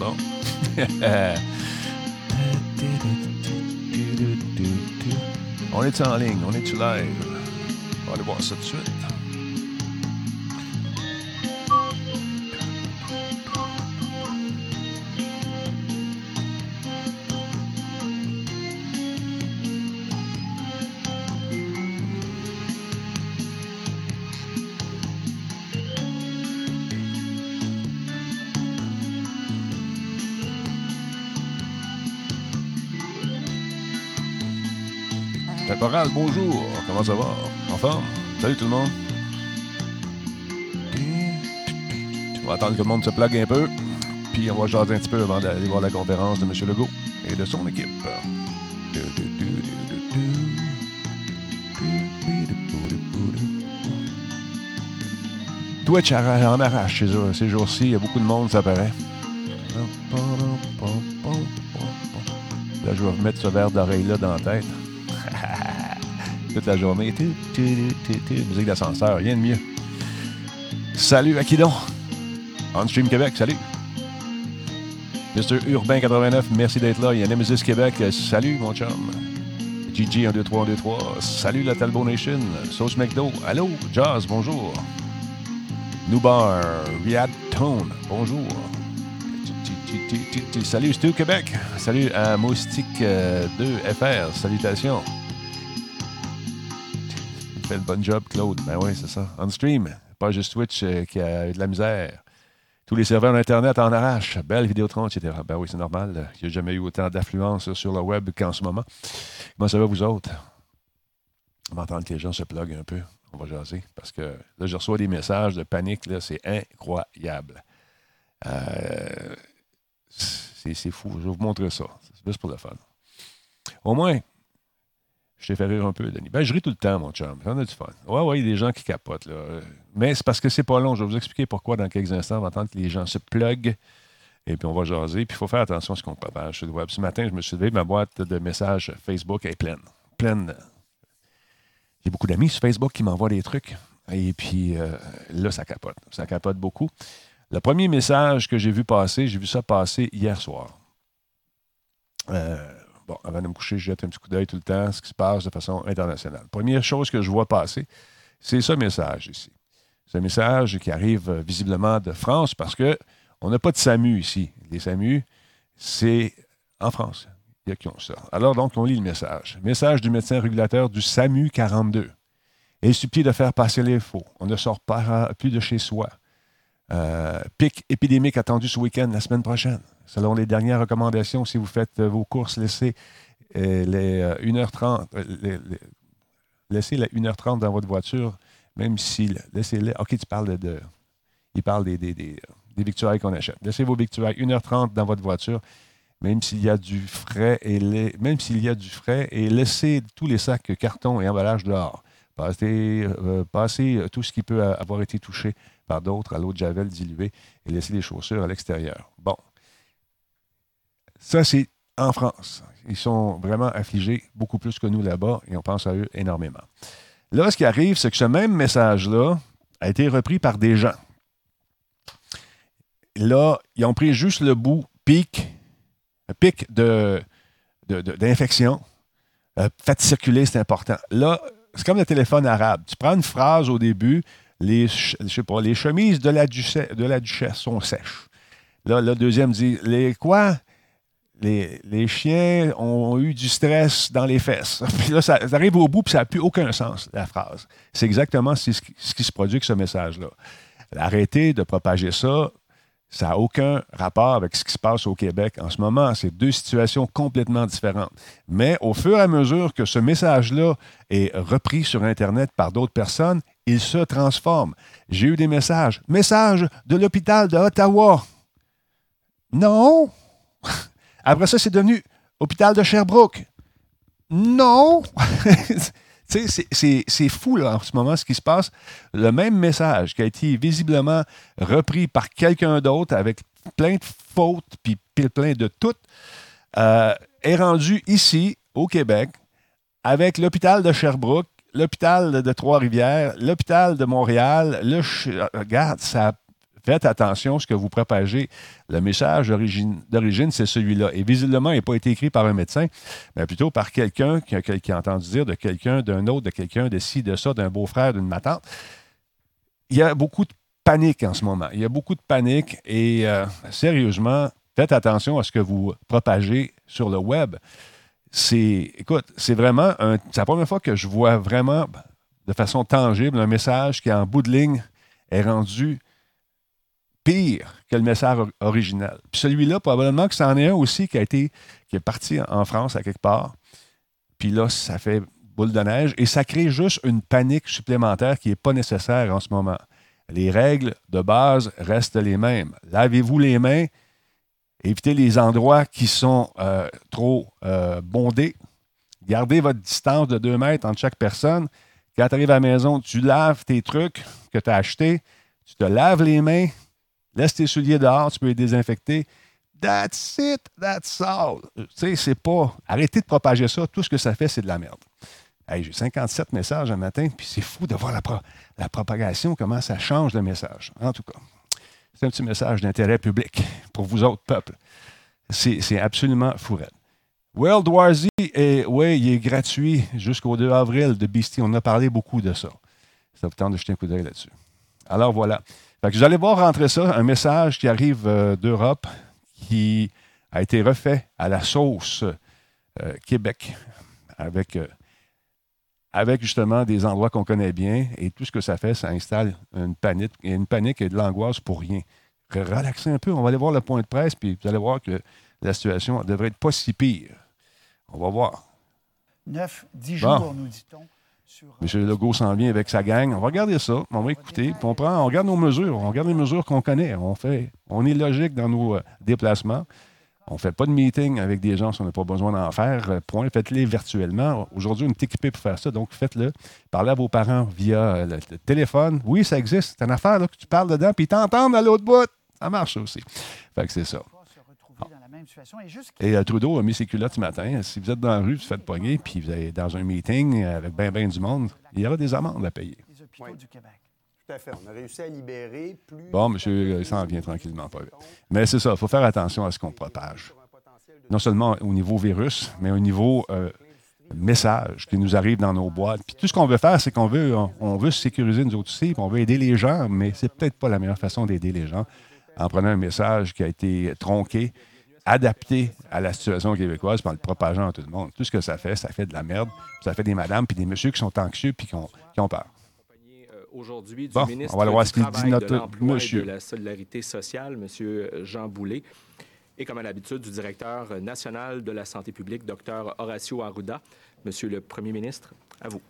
Pardon. on est en on est-tu live? Aller voir ça. Bonjour. Comment ça va? En forme? Salut tout le monde. On va attendre que le monde se plague un peu. Puis on va jaser un petit peu avant d'aller voir la conférence de M. Legault et de son équipe. Twitch en arrache ces jours-ci. Il y a beaucoup de monde, ça paraît. Là, je vais remettre ce verre d'oreille-là dans la tête toute la journée. Musique d'ascenseur, rien de mieux. Salut à qui donc? On Stream Québec, salut. Mr. Urbain 89, merci d'être là. Il y a Nemesis Québec, salut mon chum. GG 1, 2, 3, 1, 2, 3, salut la Talbot Nation. Sauce McDo, allô, Jazz, bonjour. Nubar, Riyad Tone, bonjour. Salut Stu Québec, salut à Moustique 2FR, salutations fait le bon job, Claude. Ben oui, c'est ça. On stream, pas juste Twitch euh, qui a eu de la misère. Tous les serveurs d'Internet en arrache. Belle Vidéotron, etc. Ben oui, c'est normal. Il n'y a jamais eu autant d'affluence sur le web qu'en ce moment. Comment ça va, vous autres? On va entendre que les gens se pluguent un peu. On va jaser. Parce que là, je reçois des messages de panique. Là, c'est incroyable. Euh, c'est fou. Je vais vous montrer ça. C'est juste pour le fun. Au moins, je t'ai fait rire un peu, Denis. Ben, je ris tout le temps, mon chum. J'en ai du fun. Ouais, ouais, il y a des gens qui capotent, là. Mais c'est parce que c'est pas long. Je vais vous expliquer pourquoi dans quelques instants. On va attendre que les gens se pluguent. Et puis, on va jaser. Puis, il faut faire attention à ce qu'on partage sur le web. Ce matin, je me suis levé, ma boîte de messages Facebook est pleine. Pleine. J'ai beaucoup d'amis sur Facebook qui m'envoient des trucs. Et puis, euh, là, ça capote. Ça capote beaucoup. Le premier message que j'ai vu passer, j'ai vu ça passer hier soir. Euh, Bon, avant de me coucher, je jette un petit coup d'œil tout le temps, ce qui se passe de façon internationale. Première chose que je vois passer, c'est ce message ici. Ce message qui arrive euh, visiblement de France parce qu'on n'a pas de SAMU ici. Les SAMU, c'est en France. Il y a qui ont ça. Alors, donc, on lit le message. Message du médecin régulateur du SAMU 42. Il suffit de faire passer l'info. On ne sort pas plus de chez soi. Euh, pic épidémique attendu ce week-end, la semaine prochaine. Selon les dernières recommandations, si vous faites euh, vos courses, laissez euh, les 1h30, laissez les 1h30 dans votre voiture, même si, laissez-les, OK, tu parles de, il parle des, des, des, victuailles qu'on achète. Laissez vos victuailles 1h30 dans votre voiture, même s'il y a du frais et même s'il y a du frais, et laissez tous les sacs, cartons et emballages dehors. Passez, passez tout ce qui peut avoir été touché par d'autres à l'eau de Javel diluée et laisser les chaussures à l'extérieur. Bon. Ça, c'est en France. Ils sont vraiment affligés beaucoup plus que nous là-bas et on pense à eux énormément. Là, ce qui arrive, c'est que ce même message-là a été repris par des gens. Là, ils ont pris juste le bout pic, pic de, d'infection. Euh, faites circuler, c'est important. Là, c'est comme le téléphone arabe. Tu prends une phrase au début, les, chemises de la, duchesse, sont sèches. Là, le deuxième dit Les quoi? Les, les, chiens ont eu du stress dans les fesses. Puis là, ça, arrive au bout, puis ça n'a plus aucun sens, la phrase. C'est exactement ce qui, ce qui se produit avec ce message-là. Arrêtez de propager ça. Ça n'a aucun rapport avec ce qui se passe au Québec en ce moment. C'est deux situations complètement différentes. Mais au fur et à mesure que ce message-là est repris sur Internet par d'autres personnes, il se transforme. J'ai eu des messages. Message de l'hôpital de Ottawa. Non. Après ça, c'est devenu hôpital de Sherbrooke. Non. c'est fou en ce moment ce qui se passe. Le même message qui a été visiblement repris par quelqu'un d'autre avec plein de fautes puis plein de toutes euh, est rendu ici au Québec avec l'hôpital de Sherbrooke l'hôpital de Trois-Rivières, l'hôpital de Montréal. Je, regarde, ça faites attention à ce que vous propagez. Le message d'origine, c'est celui-là. Et visiblement, il n'a pas été écrit par un médecin, mais plutôt par quelqu'un qui, a entendu dire de quelqu'un, d'un autre, de quelqu'un, de ci, de ça, d'un beau-frère, d'une matante. Il y a beaucoup de panique en ce moment. Il y a beaucoup de panique et euh, sérieusement, faites attention à ce que vous propagez sur le web. C'est, écoute, c'est vraiment un, c'est la première fois que je vois vraiment de façon tangible un message qui, en bout de ligne, est rendu pire que le message original. Puis celui-là, probablement que c'en est un aussi qui a été, qui est parti en France à quelque part. Puis là, ça fait boule de neige et ça crée juste une panique supplémentaire qui n'est pas nécessaire en ce moment. Les règles de base restent les mêmes. Lavez-vous les mains, évitez les endroits qui sont euh, trop euh, bondés, gardez votre distance de 2 mètres entre chaque personne. Quand tu arrives à la maison, tu laves tes trucs que tu as achetés, tu te laves les mains, laisse tes souliers dehors, tu peux les désinfecter. That's it, that's all. Tu sais, c'est pas. Arrêtez de propager ça. Tout ce que ça fait, c'est de la merde. Hey, j'ai 57 messages un matin, puis c'est fou de voir la, propagation, comment ça change le message. En tout cas, c'est un petit message d'intérêt public pour vous autres peuples. C'est absolument fourette. World War Z, est, oui, il est gratuit jusqu'au 2 avril de Beastie. On a parlé beaucoup de ça. Ça vous tente de jeter un coup d'œil là-dessus. Alors voilà. Fait que vous allez voir rentrer ça, un message qui arrive euh, d'Europe qui a été refait à la sauce euh, Québec avec euh, avec justement des endroits qu'on connaît bien. Et tout ce que ça fait, ça installe une panique, et une panique et de l'angoisse pour rien. Relaxez un peu, on va aller voir le point de presse, puis vous allez voir que la situation ne devrait être pas si pire. On va voir. Neuf, dix jours, nous dit-on. M. Legault s'en vient avec sa gang. On va regarder ça, on va écouter, puis on, prend, on regarde nos mesures, on regarde les mesures qu'on connaît. On, fait, on est logique dans nos euh, déplacements. On ne fait pas de meeting avec des gens si on n'a pas besoin d'en faire. Euh, point. Faites-les virtuellement. Aujourd'hui, on est équipé pour faire ça, donc faites-le. Parlez à vos parents via euh, le, téléphone. Oui, ça existe. C'est une affaire que tu parles dedans, puis ils t'entendent à l'autre bout. Ça marche aussi. Fait que c'est ça. Et, euh, Trudeau a mis ses culottes ce matin. Si vous êtes dans la rue, vous faites pogner, puis vous êtes dans un meeting avec bien, bien du monde, il y aura des amendes à payer. du Québec. Tout à fait. On a réussi à libérer plus. Bon, monsieur, il s'en vient tranquillement pas. Mais c'est ça, il faut faire attention à ce qu'on propage. Non seulement au niveau virus, mais au niveau euh, message qui nous arrive dans nos boîtes. Puis tout ce qu'on veut faire, c'est qu'on veut, on, veut sécuriser nous autres aussi, puis on veut aider les gens, mais c'est peut-être pas la meilleure façon d'aider les gens en prenant un message qui a été tronqué, adapté à la situation québécoise, en le propageant à tout le monde. Tout ce que ça fait, ça fait de la merde. Ça fait des madames puis des messieurs qui sont anxieux puis qui ont, qui ont peur aujourd'hui du ministre on va voir ce qu'il dit notre monsieur. de la solidarité sociale, M. Jean Boulet, et comme à l'habitude, du directeur national de la santé publique, Dr Horacio Arruda. Monsieur le Premier ministre, à vous.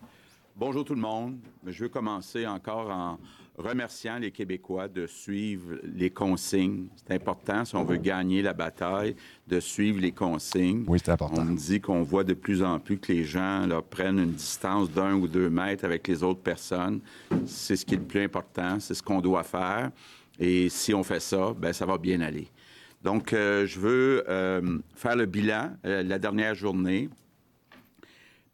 Bonjour tout le monde. Je veux commencer encore en remerciant les Québécois de suivre les consignes. C'est important si on veut gagner la bataille, de suivre les consignes. Oui, c'est important. On me dit qu'on voit de plus en plus que les gens prennent une distance d'un ou deux mètres avec les autres personnes. C'est ce qui est le plus important, c'est ce qu'on doit faire. Et si on fait ça, ben ça va bien aller. Donc, euh, je veux euh, faire le bilan euh, la dernière journée.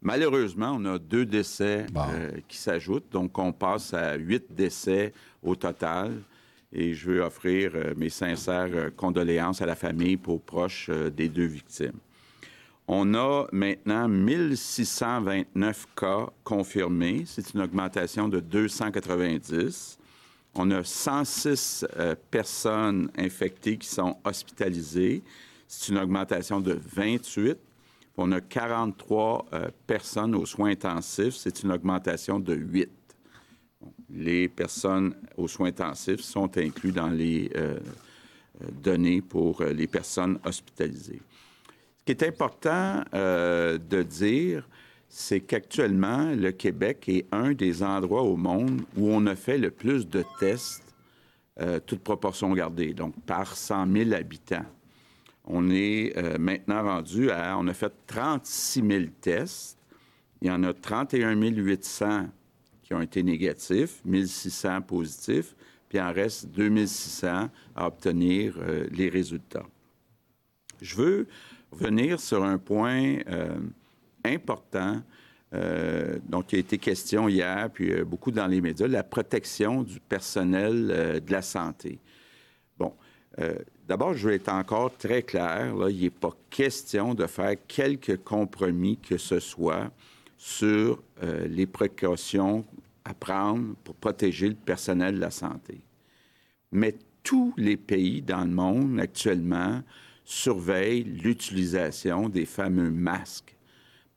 Malheureusement, on a deux décès euh, qui s'ajoutent, donc on passe à huit décès au total. Et je veux offrir euh, mes sincères euh, condoléances à la famille pour proches des deux victimes. On a maintenant 1629 cas confirmés. C'est une augmentation de 290. On a 106 personnes infectées qui sont hospitalisées. C'est une augmentation de 28. On a 43 euh, personnes aux soins intensifs. C'est une augmentation de 8. Les personnes aux soins intensifs sont inclus dans les euh, euh, données pour les personnes hospitalisées. Ce qui est important de dire, c'est qu'actuellement, le Québec est un des endroits au monde où on a fait le plus de tests, toute proportion gardée, donc par 100 000 habitants. On est euh, maintenant rendu à, on a fait 36 000 tests. Il y en a 31 800 qui ont été négatifs, 600 positifs, puis il en reste 600 à obtenir euh, les résultats. Je veux revenir sur un point euh, important donc, il a été question hier, puis beaucoup dans les médias, la protection du personnel de la santé. Bon, d'abord, je vais être encore très clair, il n'est pas question de faire quelque compromis que ce soit sur les précautions à prendre pour protéger le personnel de la santé. Mais tous les pays dans le monde actuellement surveillent l'utilisation des fameux masques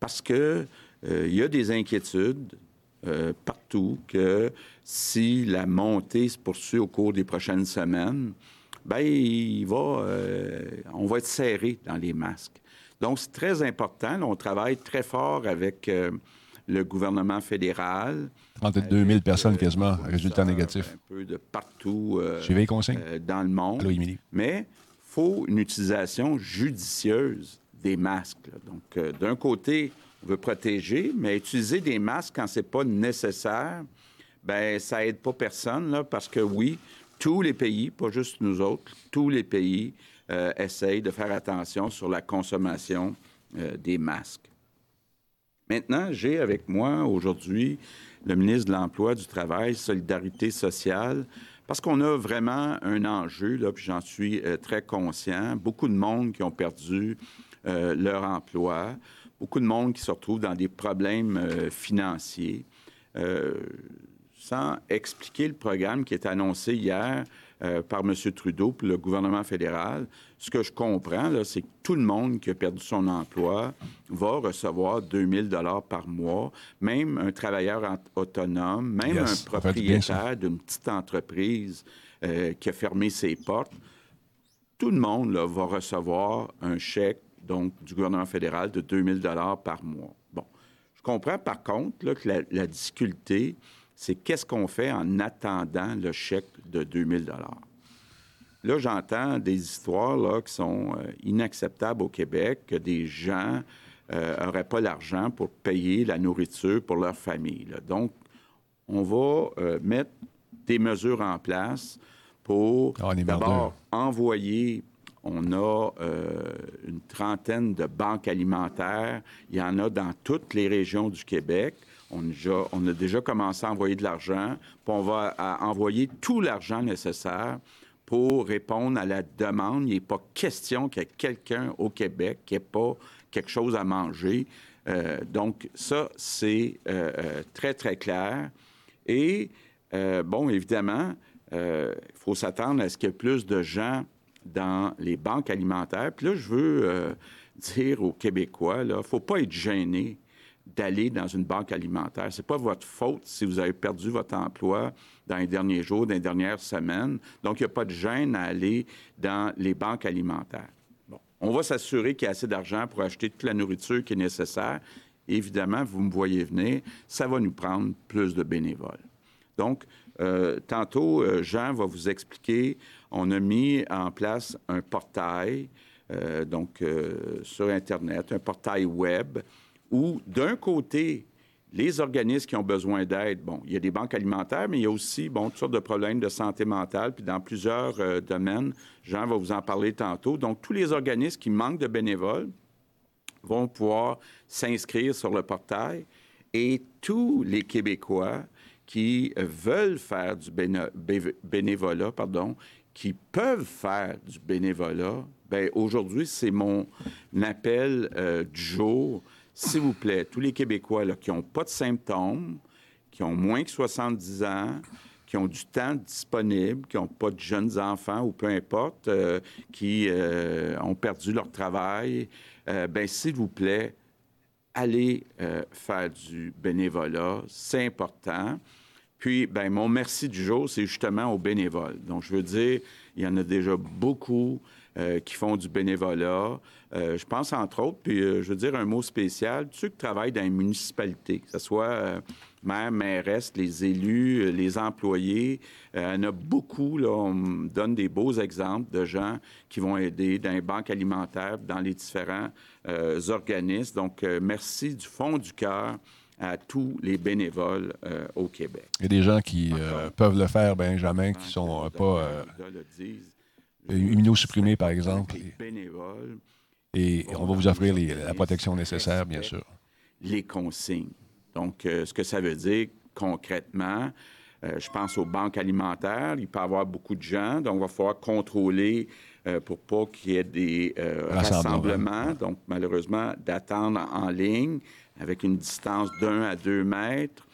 parce que euh, y a des inquiétudes euh, partout que si la montée se poursuit au cours des prochaines semaines, ben il va, euh, on va être serré dans les masques. Donc c'est très important. on travaille très fort avec le gouvernement fédéral. 32 000 personnes quasiment, résultat négatif. Un peu de partout euh, euh, dans le monde. Mais il faut une utilisation judicieuse des masques. Donc, euh, d'un côté, on veut protéger, mais utiliser des masques quand c'est pas nécessaire, ben ça aide pas personne, là, parce que oui, tous les pays, pas juste nous autres, tous les pays essayent de faire attention sur la consommation des masques. Maintenant, j'ai avec moi aujourd'hui le ministre de l'Emploi, du Travail, Solidarité sociale, parce qu'on a vraiment un enjeu, là, puis j'en suis euh, très conscient. Beaucoup de monde qui ont perdu euh, leur emploi, beaucoup de monde qui se retrouve dans des problèmes euh, financiers. Sans expliquer le programme qui est annoncé hier, euh, par M. Trudeau pour le gouvernement fédéral. Ce que je comprends, c'est que tout le monde qui a perdu son emploi va recevoir 2000 dollars par mois, même un travailleur autonome, même un propriétaire d'une petite entreprise euh, qui a fermé ses portes. Tout le monde va recevoir un chèque donc du gouvernement fédéral de 2000 dollars par mois. Bon, je comprends par contre que la, la difficulté, c'est qu'est-ce qu'on fait en attendant le chèque de 2000 dollars. Là, j'entends des histoires là, qui sont euh, inacceptables au Québec, que des gens n'auraient euh, pas l'argent pour payer la nourriture pour leur famille. Donc, on va euh, mettre des mesures en place pour ah, d'abord envoyer on a une trentaine de banques alimentaires. Il y en a dans toutes les régions du Québec. On, a déjà commencé à envoyer de l'argent, on va envoyer tout l'argent nécessaire pour répondre à la demande. Il n'est pas question qu'il y ait quelqu'un au Québec qui n'ait pas quelque chose à manger. Euh, donc, ça, c'est euh, euh, très, très clair. Et, bon, évidemment, il faut s'attendre à ce qu'il y ait plus de gens dans les banques alimentaires. Puis là, je veux dire aux Québécois, il ne faut pas être gêné d'aller dans une banque alimentaire. Ce n'est pas votre faute si vous avez perdu votre emploi dans les derniers jours, dans les dernières semaines. Donc, il n'y a pas de gêne à aller dans les banques alimentaires. Bon. On va s'assurer qu'il y a assez d'argent pour acheter toute la nourriture qui est nécessaire. Évidemment, vous me voyez venir, ça va nous prendre plus de bénévoles. Donc, euh, tantôt, euh, Jean va vous expliquer, on a mis en place un portail, euh, donc sur Internet, un portail web où, d'un côté, les organismes qui ont besoin d'aide, bon, il y a des banques alimentaires, mais il y a aussi, bon, toutes sortes de problèmes de santé mentale, puis dans plusieurs euh, domaines. Jean va vous en parler tantôt. Donc, tous les organismes qui manquent de bénévoles vont pouvoir s'inscrire sur le portail et tous les Québécois qui veulent faire du bénévolat, pardon, qui peuvent faire du bénévolat, bien, aujourd'hui, c'est mon appel euh, du jour s'il vous plaît, tous les Québécois qui n'ont pas de symptômes, qui ont moins que 70 ans, qui ont du temps disponible, qui n'ont pas de jeunes enfants ou peu importe, euh, qui euh, ont perdu leur travail, euh, ben s'il vous plaît, allez faire du bénévolat, c'est important. Puis, ben mon merci du jour, c'est justement aux bénévoles. Donc, je veux dire, il y en a déjà beaucoup euh, qui font du bénévolat. Euh, je pense entre autres, puis euh, je veux dire un mot spécial, tous ceux qui travaillent dans les municipalités, que ce soit maire, mairesse, les élus, les employés. il y en a beaucoup, là, on donne des beaux exemples de gens qui vont aider dans les banques alimentaires, dans les différents organismes. Donc, merci du fond du cœur à tous les bénévoles au Québec. Il y a des gens qui peuvent le faire, Benjamin, qui ne sont pas immunosupprimés, par exemple. Et on va vous offrir la protection nécessaire, bien sûr. les consignes. Donc, ce que ça veut dire concrètement, je pense aux banques alimentaires, il peut y avoir beaucoup de gens, donc il va falloir contrôler pour pas qu'il y ait des rassemblements. Donc, malheureusement, d'attendre en ligne avec une distance d'un à deux mètres.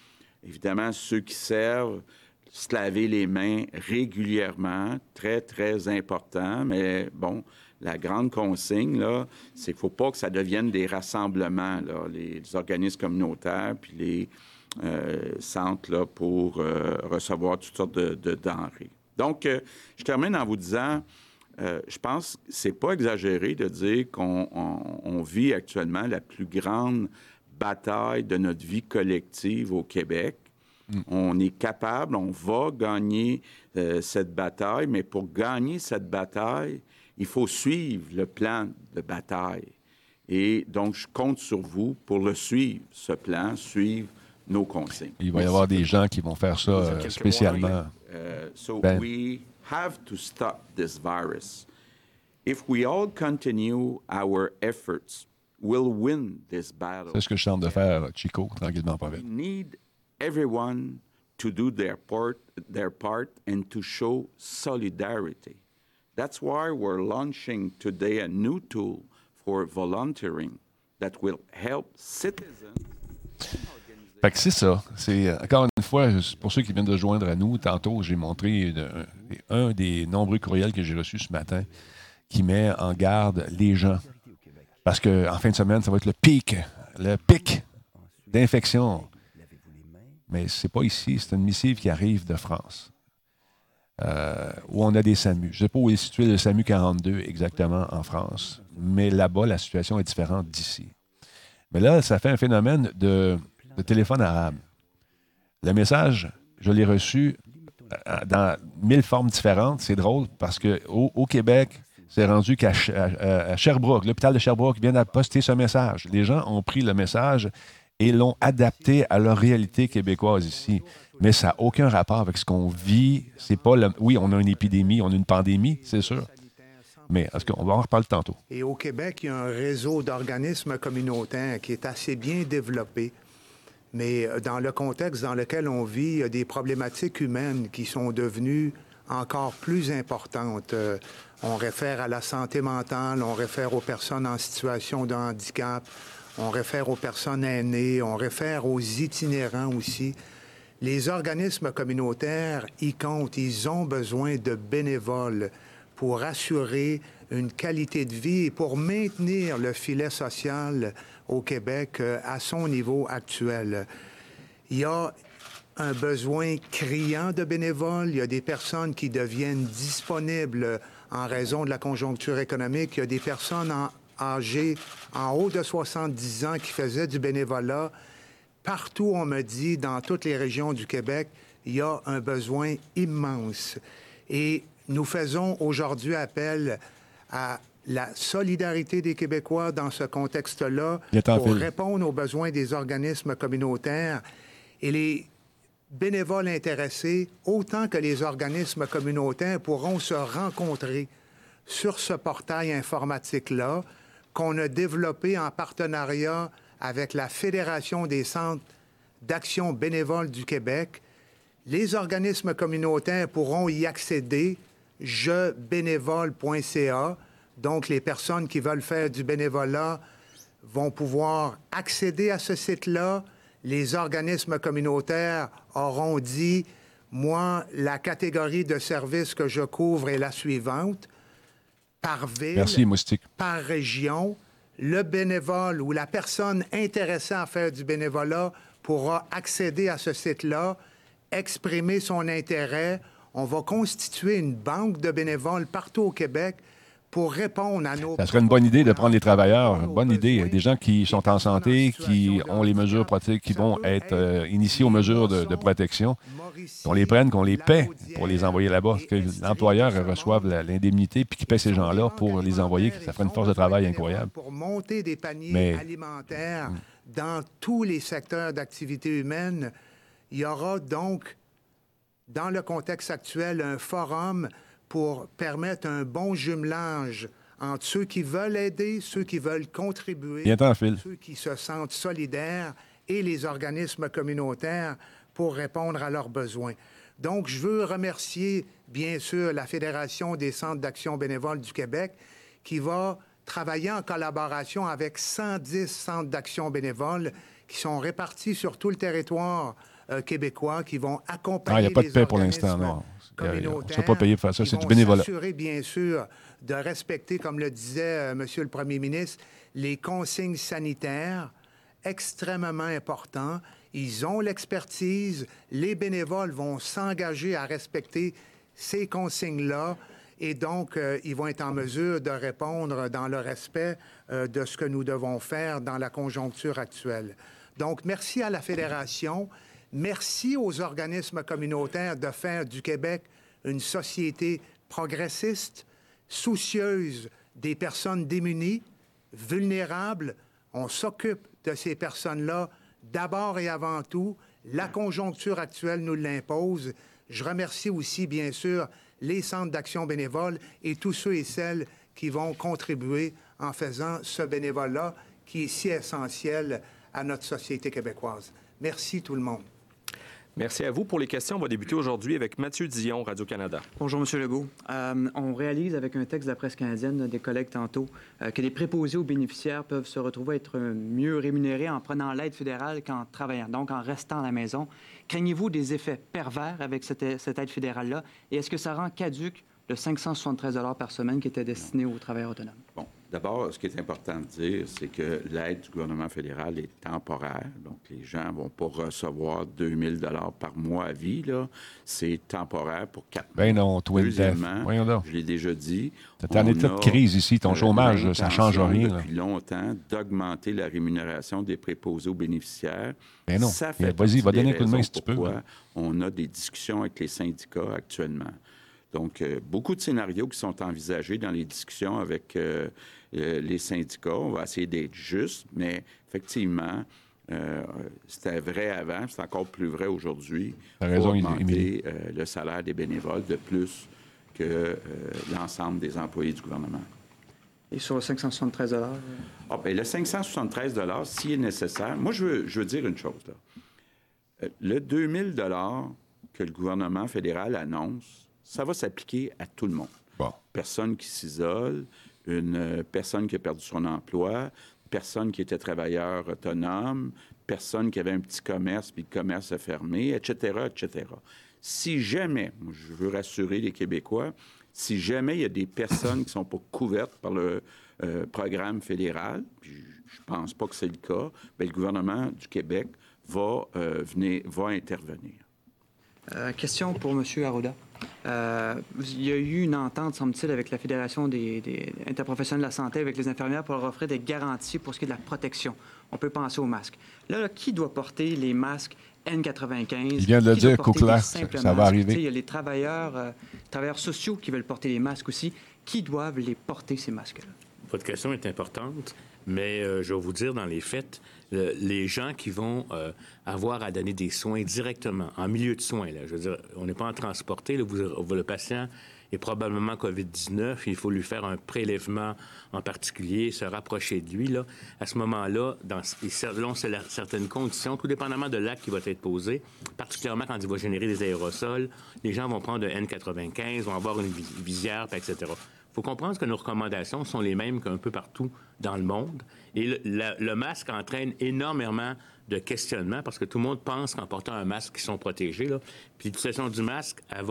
Évidemment, ceux qui servent, se laver les mains régulièrement, très, très important. Mais bon, la grande consigne, là, c'est qu'il ne faut pas que ça devienne des rassemblements, les, organismes communautaires, puis les euh, centres là, pour euh, recevoir toutes sortes de, denrées. Donc, euh, je termine en vous disant, je pense que c'est pas exagéré de dire qu'on vit actuellement la plus grande bataille de notre vie collective au Québec. Mm. On est capable, on va gagner euh, cette bataille, mais pour gagner cette bataille, il faut suivre le plan de bataille. Et donc, je compte sur vous pour le suivre, ce plan, suivre nos consignes. Il va y avoir des gens qui vont faire ça euh, spécialement. Uh, so ben. we have to stop this virus. If we all continue our efforts c'est ce que je tente de faire, Chico, tranquillement pas vite. We need everyone to do their part, their part and to show solidarity. That's why we're launching today a new tool for volunteering that will help citizens. Fait que c'est ça. C'est encore une fois, pour ceux qui viennent de joindre à nous, tantôt j'ai montré un des nombreux courriels que j'ai reçus ce matin qui met en garde les gens parce qu'en fin de semaine, ça va être le pic, le pic d'infection. Mais ce n'est pas ici, c'est une missive qui arrive de France, euh, où on a des SAMU. Je ne sais pas où est situé le SAMU 42 exactement en France, mais là-bas, la situation est différente d'ici. Mais là, ça fait un phénomène de, téléphone arabe. Le message, je l'ai reçu euh, dans mille formes différentes. C'est drôle parce qu'au au Québec, c'est rendu qu'à Sherbrooke, l'hôpital de Sherbrooke vient de poster ce message. Les gens ont pris le message et l'ont adapté à leur réalité québécoise ici. Mais ça n'a aucun rapport avec ce qu'on vit. C'est pas Oui, on a une épidémie, on a une pandémie, c'est sûr. Mais est-ce qu'on va en reparler tantôt? Et au Québec, il y a un réseau d'organismes communautaires qui est assez bien développé. Mais euh, dans le contexte dans lequel on vit, il y a des problématiques humaines qui sont devenues encore plus importantes. Euh, on réfère à la santé mentale, on réfère aux personnes en situation de handicap, on réfère aux personnes aînées, on réfère aux itinérants aussi. Les organismes communautaires y comptent, ils ont besoin de bénévoles pour assurer une qualité de vie et pour maintenir le filet social au Québec euh, à son niveau actuel. Il y a un besoin criant de bénévoles, il y a des personnes qui deviennent disponibles en raison de la conjoncture économique. Il y a des personnes âgées en haut de 70 ans qui faisaient du bénévolat. Partout, on me dit, dans toutes les régions du Québec, il y a un besoin immense. Et nous faisons aujourd'hui appel à la solidarité des Québécois dans ce contexte-là pour répondre aux besoins des organismes communautaires. Et les bénévoles intéressés, autant que les organismes communautaires pourront se rencontrer sur ce portail informatique-là qu'on a développé en partenariat avec la Fédération des centres d'action bénévole du Québec. Les organismes communautaires pourront y accéder, jebénévole.ca. Donc, les personnes qui veulent faire du bénévolat vont pouvoir accéder à ce site-là, les organismes communautaires auront dit, moi, la catégorie de services que je couvre est la suivante. Par ville, par région, le bénévole ou la personne intéressée à faire du bénévolat pourra accéder à ce site-là, exprimer son intérêt. On va constituer une banque de bénévoles partout au Québec pour répondre à nos... Ça serait une bonne idée de prendre les travailleurs, bonne idée, des gens qui sont en santé, qui ont les mesures pratiques, qui vont être euh, initiés aux mesures de, protection, qu'on les prenne, qu'on les paie pour les envoyer là-bas, que l'employeur reçoive l'indemnité puis qu'il paie ces gens-là pour les envoyer. Ça ferait une force de travail incroyable. Pour monter des paniers alimentaires dans tous les secteurs d'activité humaine, il y aura donc, dans le contexte actuel, un forum pour permettre un bon jumelage entre ceux qui veulent aider, ceux qui veulent contribuer, ceux qui se sentent solidaires et les organismes communautaires pour répondre à leurs besoins. Donc, je veux remercier, bien sûr, la Fédération des centres d'action bénévole du Québec qui va travailler en collaboration avec 110 centres d'action bénévole qui sont répartis sur tout le territoire euh, québécois, qui vont accompagner. Ah, il n'y a pas de paix pour l'instant, non. On ne pas payer pour faire ça, c'est du bénévolat. s'assurer, bien sûr, de respecter, comme le disait euh, Monsieur le Premier ministre, les consignes sanitaires extrêmement importants. Ils ont l'expertise. Les bénévoles vont s'engager à respecter ces consignes-là. Et donc, euh, ils vont être en mesure de répondre dans le respect euh, de ce que nous devons faire dans la conjoncture actuelle. Donc, merci à la Fédération. Merci aux organismes communautaires de faire du Québec une société progressiste, soucieuse des personnes démunies, vulnérables. On s'occupe de ces personnes-là d'abord et avant tout. La conjoncture actuelle nous l'impose. Je remercie aussi, bien sûr, les centres d'action bénévole et tous ceux et celles qui vont contribuer en faisant ce bénévolat qui est si essentiel à notre société québécoise. Merci tout le monde. Merci à vous. Pour les questions, on va débuter aujourd'hui avec Mathieu Dion, Radio-Canada. Bonjour, M. Legault. Euh, on réalise avec un texte de la presse canadienne, des collègues tantôt, euh, que les préposés aux bénéficiaires peuvent se retrouver à être mieux rémunérés en prenant l'aide fédérale qu'en travaillant, donc en restant à la maison. Craignez-vous des effets pervers avec cette, aide fédérale-là? Et est-ce que ça rend caduque le 573 par semaine qui était destiné aux travailleurs autonomes? Bon, D'abord, ce qui est important de dire, c'est que l'aide du gouvernement fédéral est temporaire. Donc, les gens ne vont pas recevoir 2000 dollars par mois à vie. Là. C'est temporaire pour quatre ben mois. non, toi, je l'ai déjà dit. C'est en état de crise ici. Ton chômage, ça ne change rien. depuis longtemps d'augmenter la rémunération des préposés aux bénéficiaires. Ben non. Vas-y, va donner un coup de main si tu peux. On a des discussions avec les syndicats actuellement. Donc, euh, beaucoup de scénarios qui sont envisagés dans les discussions avec euh, euh, les syndicats. On va essayer d'être juste, mais effectivement, euh, c'était vrai avant, c'est encore plus vrai aujourd'hui. raison, augmenter euh, le salaire des bénévoles de plus que l'ensemble des employés du gouvernement. Et sur le 573 ah, bien, Le 573 s'il est nécessaire, moi, je veux, je veux dire une chose. Là. Le 2000 que le gouvernement fédéral annonce, ça va s'appliquer à tout le monde. Bon. Personne qui s'isole, une euh, personne qui a perdu son emploi, personne qui était travailleur autonome, personne qui avait un petit commerce, puis le commerce a fermé, etc., etc. Si jamais, je veux rassurer les Québécois, si jamais il y a des personnes qui ne sont pas couvertes par le euh, programme fédéral, puis je ne pense pas que c'est le cas, bien, le gouvernement du Québec va, euh, venir, va intervenir. Question pour M. Arruda. Euh, il y a eu une entente, semble-t-il, avec la Fédération des, interprofessionnels de la santé, avec les infirmières, pour leur offrir des garanties pour ce qui est de la protection. On peut penser aux masques. Là, qui doit porter les masques N95? Il vient de le dire, Coukla, ça va arriver. Il y a les travailleurs, euh, travailleurs sociaux qui veulent porter les masques aussi. Qui doivent les porter, ces masques-là? Votre question est importante, mais euh, je vais vous dire, dans les faits, les gens qui vont euh, avoir à donner des soins directement, en milieu de soins. Là, je veux dire, on n'est pas en transporté. le patient est probablement COVID-19. Il faut lui faire un prélèvement en particulier, se rapprocher de lui. Là. À ce moment-là, selon certaines conditions, tout dépendamment de l'acte qui va être posé, particulièrement quand il va générer des aérosols, les gens vont prendre un N95, vont avoir une visière, etc. Faut comprendre que nos recommandations sont les mêmes qu'un peu partout dans le monde. Et le, masque entraîne énormément de questionnements parce que tout le monde pense qu'en portant un masque, ils sont protégés. Là. Puis l'utilisation du masque, elle,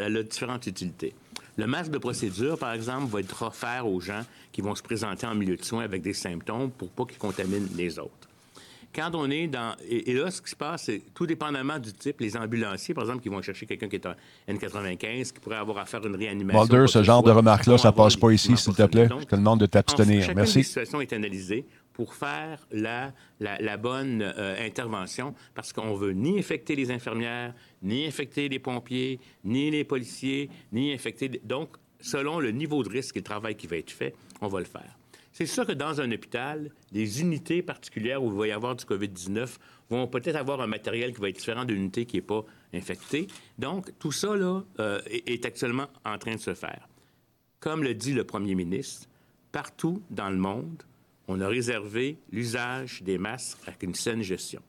elle a différentes utilités. Le masque de procédure, par exemple, va être offert aux gens qui vont se présenter en milieu de soins avec des symptômes pour pas qu'ils contaminent les autres quand on est dans. Et, là, ce qui se passe, c'est tout dépendamment du type, les ambulanciers, par exemple, qui vont chercher quelqu'un qui est un N95, qui pourrait avoir à faire une réanimation. Mulder, ce genre de remarques-là, ça passe pas ici, s'il te plaît. Je te demande de t'abstenir. Merci. La situation est analysée pour faire la, la, bonne euh, intervention parce qu'on veut ni infecter les infirmières, ni infecter les pompiers, ni les policiers, ni infecter. Donc, selon le niveau de risque et le travail qui va être fait, on va le faire. C'est sûr que dans un hôpital, les unités particulières où il va y avoir du COVID-19 vont peut-être avoir un matériel qui va être différent d'une unité qui n'est pas infectée. Donc, tout ça là, euh, est actuellement en train de se faire. Comme le dit le premier ministre, partout dans le monde, on a réservé l'usage des masques avec une saine gestion.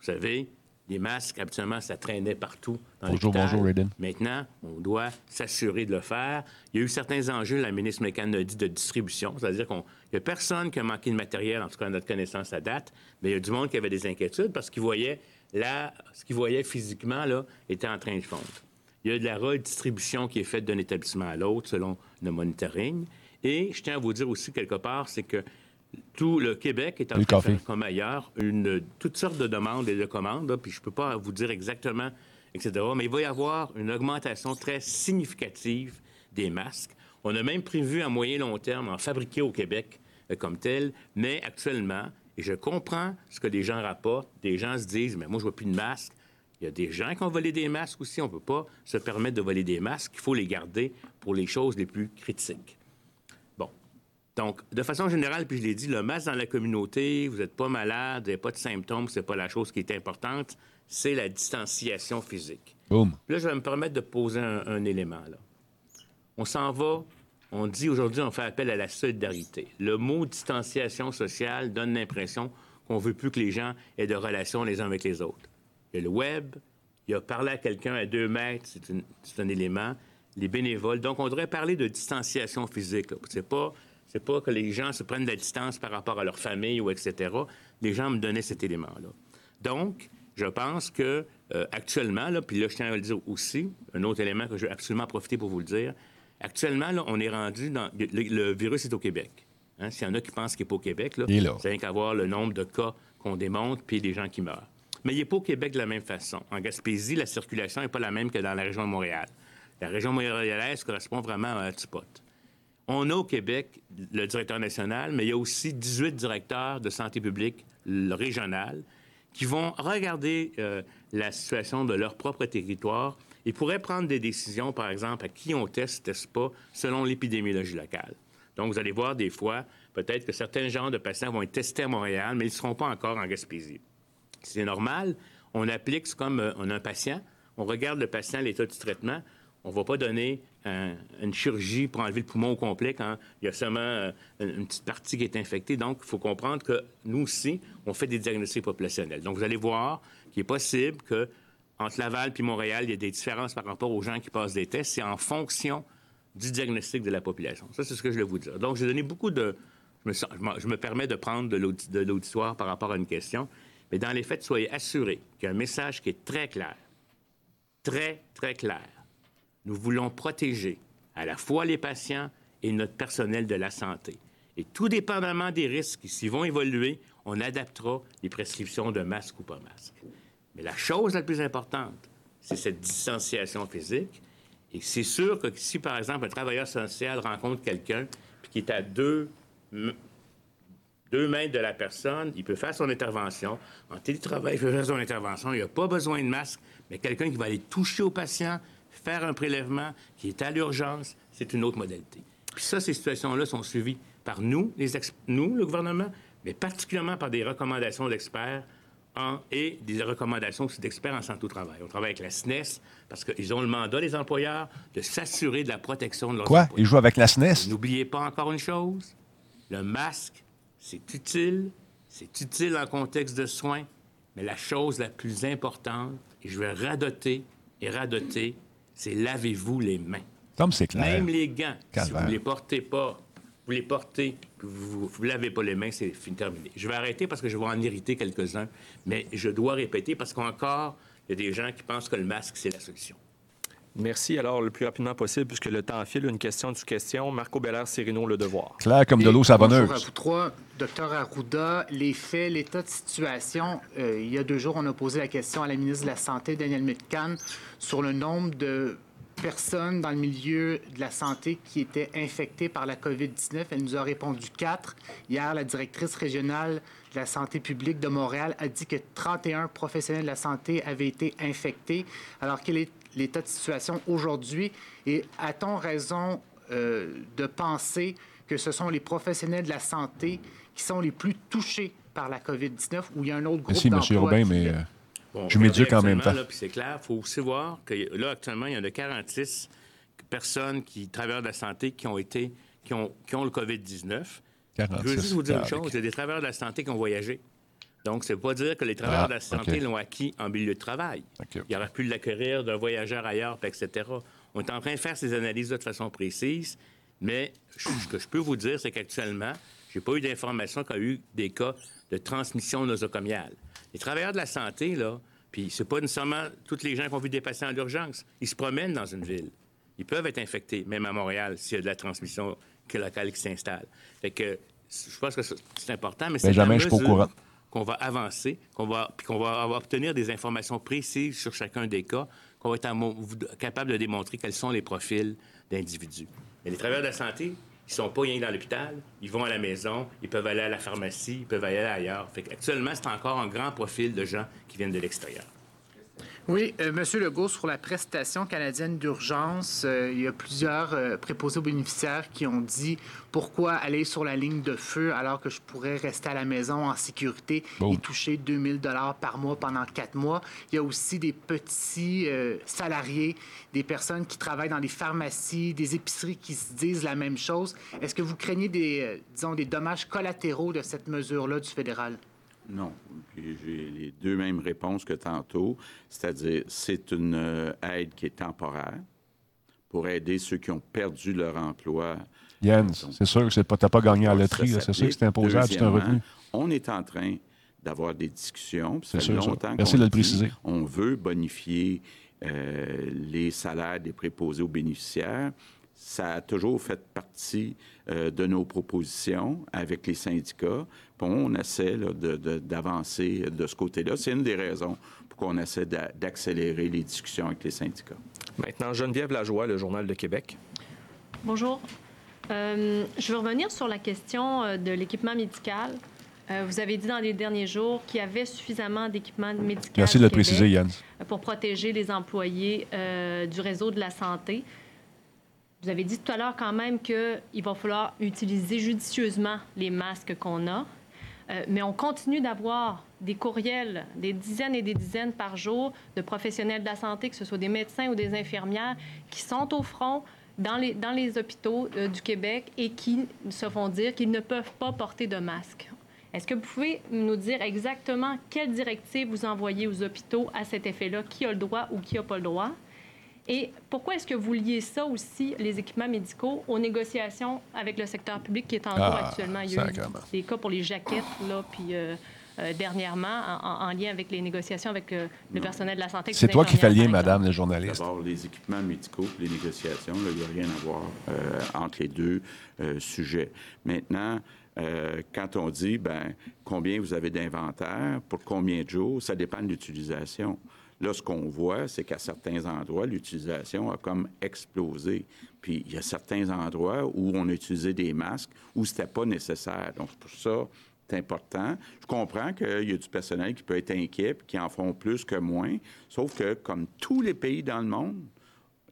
Vous savez, les masques, habituellement, ça traînait partout dans Bonjour, bonjour, Raiden. Maintenant, on doit s'assurer de le faire. Il y a eu certains enjeux, la ministre McCann a dit, de distribution, c'est-à-dire qu'il n'y a personne qui a manqué de matériel, en tout cas à notre connaissance à date, mais il y a du monde qui avait des inquiétudes parce qu'il voyait, là, ce qu'il voyait physiquement, là, était en train de fondre. Il y a de la redistribution qui est faite d'un établissement à l'autre selon le monitoring. Et je tiens à vous dire aussi quelque part, c'est que tout le Québec est en train de faire comme ailleurs, une, toutes sortes de demandes et de commandes, puis je ne peux pas vous dire exactement, etc. Mais il va y avoir une augmentation très significative des masques. On a même prévu à moyen long terme en fabriquer au Québec euh, comme tel, mais actuellement, et je comprends ce que les gens rapportent, des gens se disent, mais moi je vois plus de masques. Il y a des gens qui ont volé des masques aussi. On ne peut pas se permettre de voler des masques. Il faut les garder pour les choses les plus critiques. Donc, de façon générale, puis je l'ai dit, le masque dans la communauté, vous n'êtes pas malade, vous n'avez pas de symptômes, c'est pas la chose qui est importante, c'est la distanciation physique. Boom. Là, je vais me permettre de poser un, élément. Là. On s'en va, on dit aujourd'hui, on fait appel à la solidarité. Le mot distanciation sociale donne l'impression qu'on veut plus que les gens aient de relations les uns avec les autres. Il y a le web, il y a parler à quelqu'un à deux mètres, c'est un élément. Les bénévoles. Donc, on devrait parler de distanciation physique. C'est pas c'est pas que les gens se prennent de la distance par rapport à leur famille ou etc. Les gens me donnaient cet élément-là. Donc, je pense que euh, actuellement, là, puis là, je tiens à le dire aussi, un autre élément que je veux absolument profiter pour vous le dire. Actuellement, là, on est rendu dans. Le, virus est au Québec. Hein. S'il y en a qui pensent qu'il n'est pas au Québec, là, c'est rien qu'à voir le nombre de cas qu'on démontre puis les gens qui meurent. Mais il n'est pas au Québec de la même façon. En Gaspésie, la circulation n'est pas la même que dans la région de Montréal. La région montréalaise correspond vraiment à un hotspot. On a au Québec le directeur national, mais il y a aussi 18 directeurs de santé publique régional qui vont regarder euh, la situation de leur propre territoire et pourraient prendre des décisions, par exemple, à qui on teste, teste pas, selon l'épidémiologie locale. Donc, vous allez voir des fois, peut-être que certains genres de patients vont être testés à Montréal, mais ils ne seront pas encore en Gaspésie. C'est normal. On applique, comme euh, on a un patient, on regarde le patient, l'état du traitement, on ne va pas donner une chirurgie pour enlever le poumon au complet quand il y a seulement euh, une petite partie qui est infectée. Donc, il faut comprendre que nous aussi, on fait des diagnostics populationnels. Donc, vous allez voir qu'il est possible que entre Laval et Montréal, il y a des différences par rapport aux gens qui passent des tests. C'est en fonction du diagnostic de la population. Ça, c'est ce que je voulais vous dire. Donc, j'ai donné beaucoup de... Je me, permets de prendre de l'auditoire par rapport à une question. Mais dans les faits, soyez assurés qu'il y a un message qui est très clair. Très, très clair nous voulons protéger à la fois les patients et notre personnel de la santé. Et tout dépendamment des risques qui s'y vont évoluer, on adaptera les prescriptions de masque ou pas masque. Mais la chose la plus importante, c'est cette distanciation physique. Et c'est sûr que si, par exemple, un travailleur social rencontre quelqu'un qui est à deux, deux de la personne, il peut faire son intervention. En télétravail, il peut faire son intervention. Il n'y a pas besoin de masque, mais quelqu'un qui va aller toucher au patient, faire un prélèvement qui est à l'urgence, c'est une autre modalité. Puis ça, ces situations-là sont suivies par nous, les nous, le gouvernement, mais particulièrement par des recommandations d'experts en, et des recommandations aussi d'experts en santé au travail. On travaille avec la SNES parce qu'ils ont le mandat, les employeurs, de s'assurer de la protection de leurs Quoi? Ils jouent avec la SNES? N'oubliez pas encore une chose, le masque, c'est utile, c'est utile en contexte de soins, mais la chose la plus importante, et je vais radoter et radoter, c'est lavez-vous les mains. Comme c'est clair. Même les gants, si vous ne les portez pas, vous les portez, vous ne lavez pas les mains, c'est terminé. Je vais arrêter parce que je vais en irriter quelques-uns, mais je dois répéter parce qu'encore, il y a des gens qui pensent que le masque, c'est la solution. Merci. Alors, le plus rapidement possible, puisque le temps file, une question du question. Marco Bellard, Cyrino, Le Devoir. Clair comme de l'eau savonneuse. Bonjour à vous trois. Docteur Arruda, les faits, l'état de situation. Euh, il y a deux jours, on a posé la question à la ministre de la Santé, Danielle Metcalf, sur le nombre de personnes dans le milieu de la santé qui étaient infectées par la COVID-19. Elle nous a répondu quatre. Hier, la directrice régionale de la santé publique de Montréal a dit que 31 professionnels de la santé avaient été infectés. Alors, quel est l'état de situation aujourd'hui? Et a-t-on raison euh, de penser que ce sont les professionnels de la santé qui sont les plus touchés par la COVID-19 ou il y a un autre groupe Merci, M. Robin, mais euh, je m'éduque en même temps. C'est clair, il faut aussi voir que là, actuellement, il y en a 46 personnes qui, travailleurs de la santé, qui ont été qui ont, qui ont le COVID-19. Je veux juste vous dire une chose, il y a des travailleurs de la santé qui ont voyagé. Donc, c'est pas dire que les travailleurs ah, de la santé l'ont acquis en milieu de travail. Il aurait pu l'acquérir d'un voyageur ailleurs, etc. On est en train de faire ces analyses de façon précise, mais ce que je peux vous dire, c'est qu'actuellement, je n'ai pas eu d'information qu'il y a eu des cas de transmission nosocomiale. Les travailleurs de la santé, là, puis c'est pas nécessairement tous les gens qui ont vu des patients en urgence. Ils se promènent dans une ville. Ils peuvent être infectés, même à Montréal, s'il y a de la transmission locale qui s'installe. Fait que je pense que c'est important, mais c'est jamais qu'on va avancer, qu'on va, puis qu'on va obtenir des informations précises sur chacun des cas, qu'on va être capable de démontrer quels sont les profils d'individus. Mais les travailleurs de la santé, ils sont pas rien dans l'hôpital, ils vont à la maison, ils peuvent aller à la pharmacie, ils peuvent aller ailleurs. Fait Actuellement, c'est encore un grand profil de gens qui viennent de l'extérieur. Oui, euh, Monsieur Legault, sur la prestation canadienne d'urgence, euh, il y a plusieurs euh, préposés aux bénéficiaires qui ont dit pourquoi aller sur la ligne de feu alors que je pourrais rester à la maison en sécurité et toucher 2000 dollars par mois pendant quatre mois. Il y a aussi des petits salariés, des personnes qui travaillent dans les pharmacies, des épiceries qui se disent la même chose. Est-ce que vous craignez des, disons, des dommages collatéraux de cette mesure-là du fédéral? Non. J'ai les deux mêmes réponses que tantôt, c'est-à-dire c'est une euh, aide qui est temporaire pour aider ceux qui ont perdu leur emploi. Yann, c'est sûr que tu n'as pas gagné à la loterie, c'est sûr que c'est imposable, c'est un revenu. On est en train d'avoir des discussions. C'est sûr, longtemps Merci de le préciser. On veut bonifier euh, les salaires des préposés aux bénéficiaires ça a toujours fait partie euh, de nos propositions avec les syndicats. on essaie d'avancer de, ce côté-là. C'est une des raisons pour qu'on essaie d'accélérer les discussions avec les syndicats. Maintenant, Geneviève Lajoie, le Journal de Québec. Bonjour. Euh, je veux revenir sur la question euh, de l'équipement médical. vous avez dit dans les derniers jours qu'il y avait suffisamment d'équipement médical. Merci de le préciser, Yann. Pour protéger les employés du réseau de la santé. Vous avez dit tout à l'heure quand même qu'il va falloir utiliser judicieusement les masques qu'on a. Euh, mais on continue d'avoir des courriels, des dizaines et des dizaines par jour de professionnels de la santé, que ce soit des médecins ou des infirmières, qui sont au front dans les, hôpitaux euh, du Québec et qui se font dire qu'ils ne peuvent pas porter de masque. Est-ce que vous pouvez nous dire exactement quelle directive vous envoyez aux hôpitaux à cet effet-là? Qui a le droit ou qui n'a pas le droit? Et pourquoi est-ce que vous liez ça aussi, les équipements médicaux, aux négociations avec le secteur public qui est en cours ah, actuellement? Il y a eu des cas pour les jaquettes, là, puis euh, euh, dernièrement, en, lien avec les négociations avec euh, le personnel de la santé. C'est toi qui fais le lien, madame, le journaliste. D'abord, les équipements médicaux les négociations, il n'y a rien à voir entre les deux sujets. Maintenant, quand on dit ben, combien vous avez d'inventaire, pour combien de jours, ça dépend de l'utilisation. Là, ce qu'on voit, c'est qu'à certains endroits, l'utilisation a comme explosé. Puis il y a certains endroits où on a utilisé des masques où ce n'était pas nécessaire. Donc, pour ça, c'est important. Je comprends qu'il y a du personnel qui peut être inquiet, qui en font plus que moins. Sauf que, comme tous les pays dans le monde,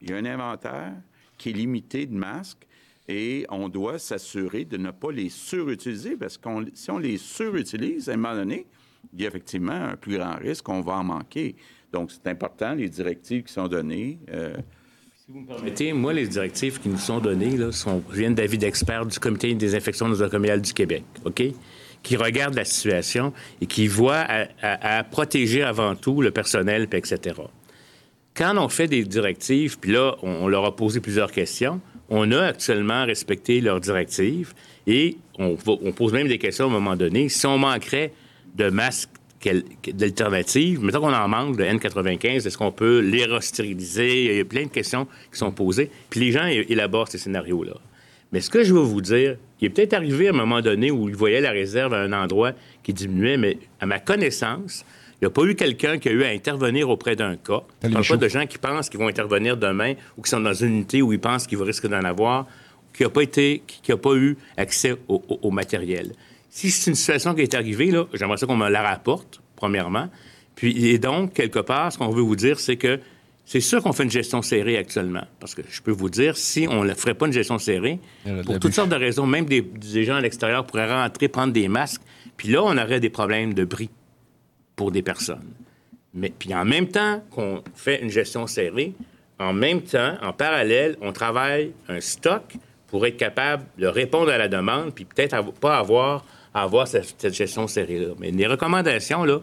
il y a un inventaire qui est limité de masques et on doit s'assurer de ne pas les surutiliser parce que si on les surutilise, à un moment donné, il y a effectivement un plus grand risque qu'on va en manquer. Donc, c'est important, les directives qui sont données. Euh, si vous me permettez, moi, les directives qui nous sont données sont, viennent d'avis d'experts du Comité des infections nosocomiales du Québec, OK? Qui regardent la situation et qui voient à, protéger avant tout le personnel, etc. Quand on fait des directives, puis là, on, leur a posé plusieurs questions, on a actuellement respecté leurs directives et on, on pose même des questions à un moment donné. Si on manquerait de masques d'alternatives. Mettons qu'on en manque de N95, est-ce qu'on peut les restériliser? Il y a plein de questions qui sont posées. Puis les gens élaborent ces scénarios-là. Mais ce que je veux vous dire, il est peut-être arrivé à un moment donné où ils voyaient la réserve à un endroit qui diminuait, mais à ma connaissance, il n'y a pas eu quelqu'un qui a eu à intervenir auprès d'un cas. Il n'y a pas de gens qui pensent qu'ils vont intervenir demain ou qui sont dans une unité où ils pensent qu'ils vont risquer d'en avoir, qui n'a pas été, qui pas eu accès au matériel. Si c'est une situation qui est arrivée, là, j'aimerais ça qu'on me la rapporte, premièrement. Puis, et donc, quelque part, ce qu'on veut vous dire, c'est que c'est sûr qu'on fait une gestion serrée actuellement. Parce que je peux vous dire, si on ne ferait pas une gestion serrée, pour toutes sortes de raisons, même des, gens à l'extérieur pourraient rentrer, prendre des masques, puis là, on aurait des problèmes de bris pour des personnes. Mais puis en même temps qu'on fait une gestion serrée, en même temps, en parallèle, on travaille un stock pour être capable de répondre à la demande, puis peut-être pas avoir à avoir cette, gestion serrée-là. Mais les recommandations, là,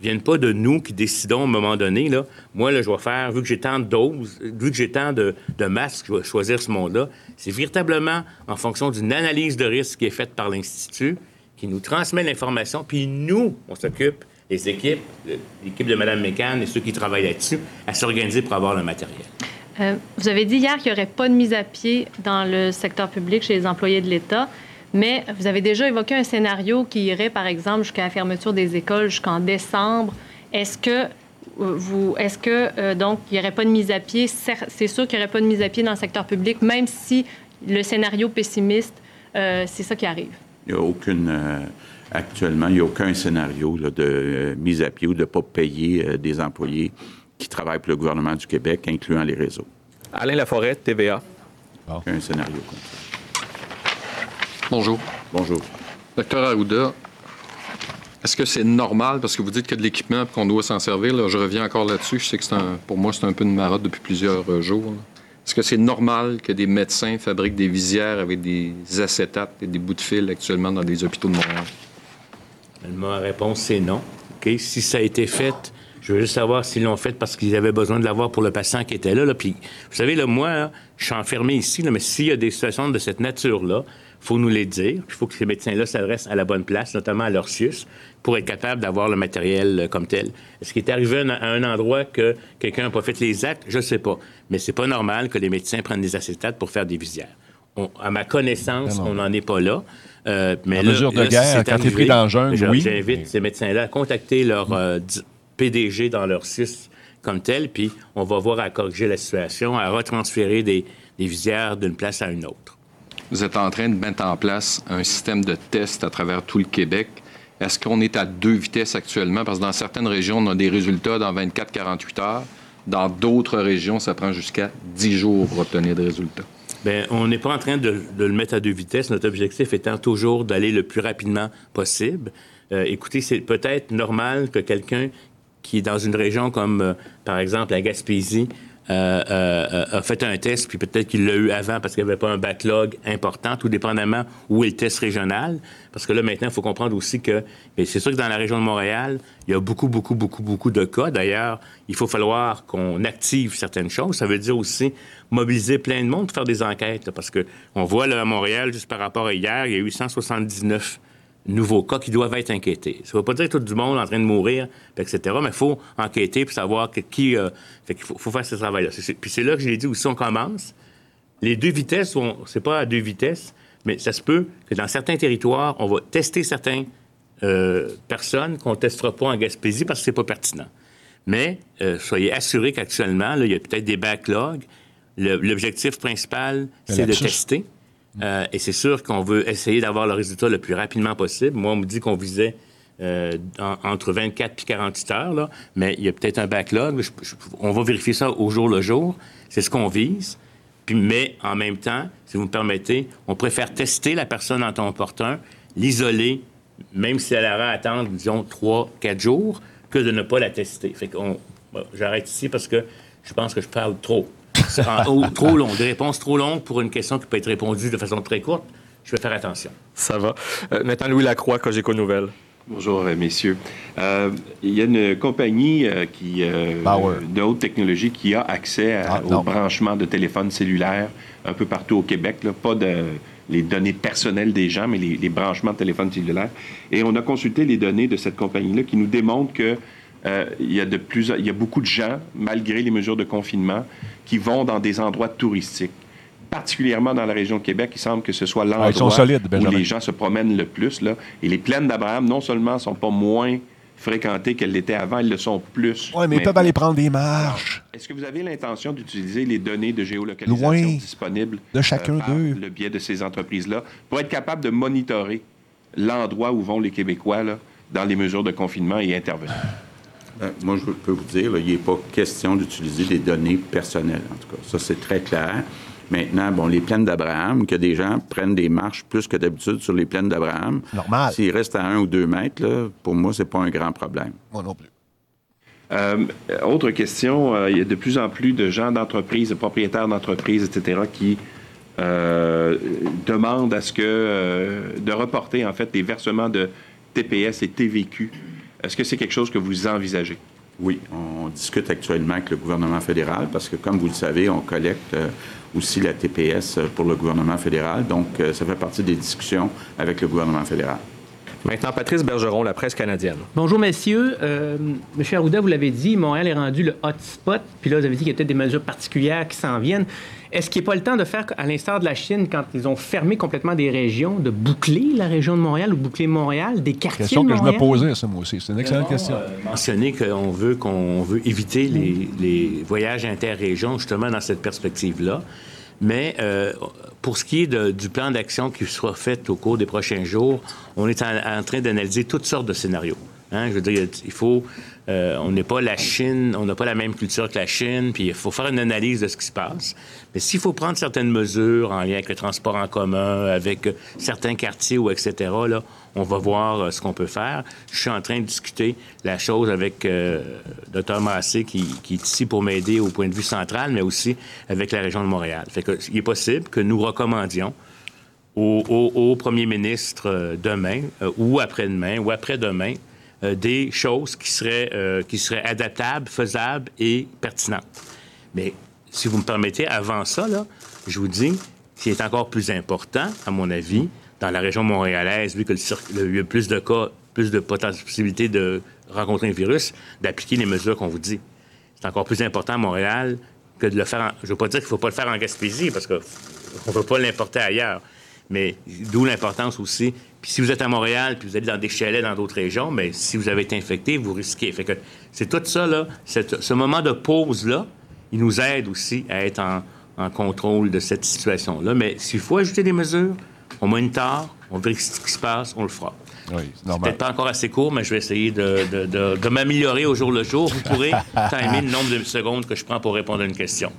viennent pas de nous qui décidons à un moment donné. Là. Moi, là, je vais faire, vu que j'ai tant de doses, vu que j'ai tant de, masques, je vais choisir ce monde-là. C'est véritablement en fonction d'une analyse de risque qui est faite par l'Institut, qui nous transmet l'information, puis nous, on s'occupe, les équipes, l'équipe de Mme Mécan et ceux qui travaillent là-dessus, à s'organiser pour avoir le matériel. Euh, vous avez dit hier qu'il n'y aurait pas de mise à pied dans le secteur public chez les employés de l'État, mais vous avez déjà évoqué un scénario qui irait, par exemple, jusqu'à la fermeture des écoles jusqu'en décembre. Est-ce que euh, vous, est-ce que euh, donc il n'y aurait pas de mise à pied? C'est sûr qu'il n'y aurait pas de mise à pied dans le secteur public, même si le scénario pessimiste, c'est ça qui arrive. Il n'y a aucune actuellement, il n'y a aucun scénario de mise à pied ou de ne pas payer des employés qui travaillent pour le gouvernement du Québec, incluant les réseaux. Alain Laforêt, TVA. Un scénario comme ça. Bonjour. Bonjour. Docteur Arruda, est-ce que c'est normal, parce que vous dites qu'il y a de l'équipement et qu'on doit s'en servir, je reviens encore là-dessus, je sais que un, pour moi c'est un peu une marotte depuis plusieurs euh, jours. Est-ce que c'est normal que des médecins fabriquent des visières avec des acétates et des bouts de fil actuellement dans des hôpitaux de Montréal? Ma réponse, c'est non. Si ça a été fait je veux juste savoir s'ils l'ont fait parce qu'ils avaient besoin de l'avoir pour le patient qui était là. là. Puis, vous savez, là, moi, je suis enfermé ici, là, mais s'il y a des situations de cette nature-là, faut nous les dire. Il faut que ces médecins-là s'adressent à la bonne place, notamment à leur CIUS, pour être capable d'avoir le matériel euh, comme tel. Est-ce qu'il est arrivé à un endroit que quelqu'un n'a pas fait les actes? Je ne sais pas. Mais c'est pas normal que les médecins prennent des acétates pour faire des visières. à ma connaissance, on n'en est pas là. Euh, mais en mesure de guerre, quand tu es pris dans le jungle, oui. J'invite ces médecins-là à contacter leur euh, PDG dans leur CIS comme tel, puis on va voir à corriger la situation, à retransférer des, visières d'une place à une autre. Vous êtes en train de mettre en place un système de tests à travers tout le Québec. Est-ce qu'on est à deux vitesses actuellement? Parce que dans certaines régions, on a des résultats dans 24-48 heures. Dans d'autres régions, ça prend jusqu'à 10 jours pour obtenir des résultats. Bien, on n'est pas en train de, le mettre à deux vitesses. Notre objectif étant toujours d'aller le plus rapidement possible. Euh, écoutez, c'est peut-être normal que quelqu'un qui est dans une région comme, euh, par exemple, la Gaspésie, euh, euh, a fait un test, puis peut-être qu'il l'a eu avant parce qu'il n'y avait pas un backlog important, tout dépendamment où est le test régional. Parce que là, maintenant, il faut comprendre aussi que, c'est sûr que dans la région de Montréal, il y a beaucoup, beaucoup, beaucoup, beaucoup de cas. D'ailleurs, il faut falloir qu'on active certaines choses. Ça veut dire aussi mobiliser plein de monde pour faire des enquêtes. parce que on voit là, à Montréal, juste par rapport à hier, il y a eu 179 nouveaux cas qui doivent être inquiétés. Ça ne veut pas dire tout du monde en train de mourir, etc., mais il faut enquêter pour savoir qui... Euh, fait qu'il faut, faire ce travail-là. Puis c'est là que j'ai dit aussi, on commence. Les deux vitesses, c'est pas à deux vitesses, mais ça se peut que dans certains territoires, on va tester certaines euh, personnes qu'on ne testera pas en Gaspésie parce que c'est pas pertinent. Mais euh, soyez assurés qu'actuellement, il y a peut-être des backlogs. L'objectif principal, c'est de tester. Euh, et c'est sûr qu'on veut essayer d'avoir le résultat le plus rapidement possible. Moi, on me dit qu'on visait euh, entre 24 et 48 heures, là, mais il y a peut-être un backlog. on va vérifier ça au jour le jour. C'est ce qu'on vise. Puis, mais en même temps, si vous me permettez, on préfère tester la personne en temps opportun, l'isoler, même si elle aura à attendre, disons, 3, 4 jours, que de ne pas la tester. Fait qu'on, j'arrête ici parce que je pense que je parle trop trop long, des réponses trop longues pour une question qui peut être répondue de façon très courte. Je vais faire attention. Ça va. Euh, maintenant, Louis Lacroix, Cogeco Nouvelles. Bonjour, euh, messieurs. Euh, il y a une compagnie qui, de haute technologie qui a accès ah, au branchement de téléphones cellulaires un peu partout au Québec. pas de les données personnelles des gens, mais les, les, branchements de téléphones cellulaires. Et on a consulté les données de cette compagnie-là qui nous démontrent que euh, il, y a de plus, il y a beaucoup de gens, malgré les mesures de confinement, qui vont dans des endroits touristiques. Particulièrement dans la région de Québec, il semble que ce soit ah, l'endroit où les gens se promènent le plus. Là. Et les plaines d'Abraham, non seulement sont pas moins fréquentées qu'elles l'étaient avant, elles le sont plus. Oui, mais ils peuvent aller prendre des marches. Est-ce que vous avez l'intention d'utiliser les données de géolocalisation disponibles de chacun euh, d'eux le biais de ces entreprises-là pour être capable de monitorer l'endroit où vont les Québécois là, dans les mesures de confinement et intervenir? Euh, moi, je peux vous dire, il n'est pas question d'utiliser des données personnelles, en tout cas. Ça, c'est très clair. Maintenant, bon, les plaines d'Abraham, que des gens prennent des marches plus que d'habitude sur les plaines d'Abraham. Normal. S'ils restent à un ou deux mètres, là, pour moi, c'est pas un grand problème. Moi non plus. Euh, autre question, euh, il y a de plus en plus de gens d'entreprise, de propriétaires d'entreprises, etc., qui demande à ce que de reporter en fait les versements de TPS et TVQ. Est-ce que c'est quelque chose que vous envisagez? Oui, on discute actuellement avec le gouvernement fédéral parce que, comme vous le savez, on collecte aussi la TPS pour le gouvernement fédéral. Donc, ça fait partie des discussions avec le gouvernement fédéral. Maintenant, Patrice Bergeron, la presse canadienne. Bonjour, messieurs. Euh, Monsieur Arruda, vous l'avez dit, Montréal est rendu le hotspot. Puis là, vous avez dit qu'il y a peut-être des mesures particulières qui s'en viennent. Est-ce qu'il n'est pas le temps de faire, à l'instar de la Chine, quand ils ont fermé complètement des régions, de boucler la région de Montréal ou boucler Montréal, des quartiers question que je me posais, ça, moi aussi. C'est une excellente question. Euh, mentionner qu'on veut, qu'on veut éviter les, les voyages interrégions, justement, dans cette perspective-là. Mais euh, pour ce qui est du plan d'action qui sera fait au cours des prochains jours, on est en, train d'analyser toutes sortes de scénarios. Hein. Je veux dire, il faut. Euh, on n'est pas la Chine, on n'a pas la même culture que la Chine, puis il faut faire une analyse de ce qui se passe. Mais s'il faut prendre certaines mesures en lien avec le transport en commun, avec certains quartiers ou etc., on va voir euh, ce qu'on peut faire. Je suis en train de discuter la chose avec euh, Dr Massé, qui, est ici pour m'aider au point de vue central, mais aussi avec la région de Montréal. Fait que, il est possible que nous recommandions au, premier ministre euh, demain, euh, ou après-demain, ou après-demain, des choses qui seraient, qui seraient adaptables, faisables et pertinentes. Mais si vous me permettez, avant ça, là, je vous dis, ce est encore plus important, à mon avis, dans la région montréalaise, vu qu'il y a plus de cas, plus de possibilités de rencontrer un virus, d'appliquer les mesures qu'on vous dit. C'est encore plus important à Montréal que de le faire. En... Je ne veux pas dire qu'il ne faut pas le faire en Gaspésie, parce qu'on ne veut pas l'importer ailleurs. Mais d'où l'importance aussi. Puis si vous êtes à Montréal, puis vous allez dans des chalets dans d'autres régions, mais si vous avez été infecté, vous risquez. Fait que c'est tout ça, là, ce moment de pause-là, il nous aide aussi à être en, en contrôle de cette situation-là. Mais s'il faut ajouter des mesures, on monitor, on vérifie ce qui se passe, on le fera. Oui, c'est peut-être pas encore assez court, mais je vais essayer de, m'améliorer au jour le jour. Vous pourrez timer le nombre de secondes que je prends pour répondre à une question.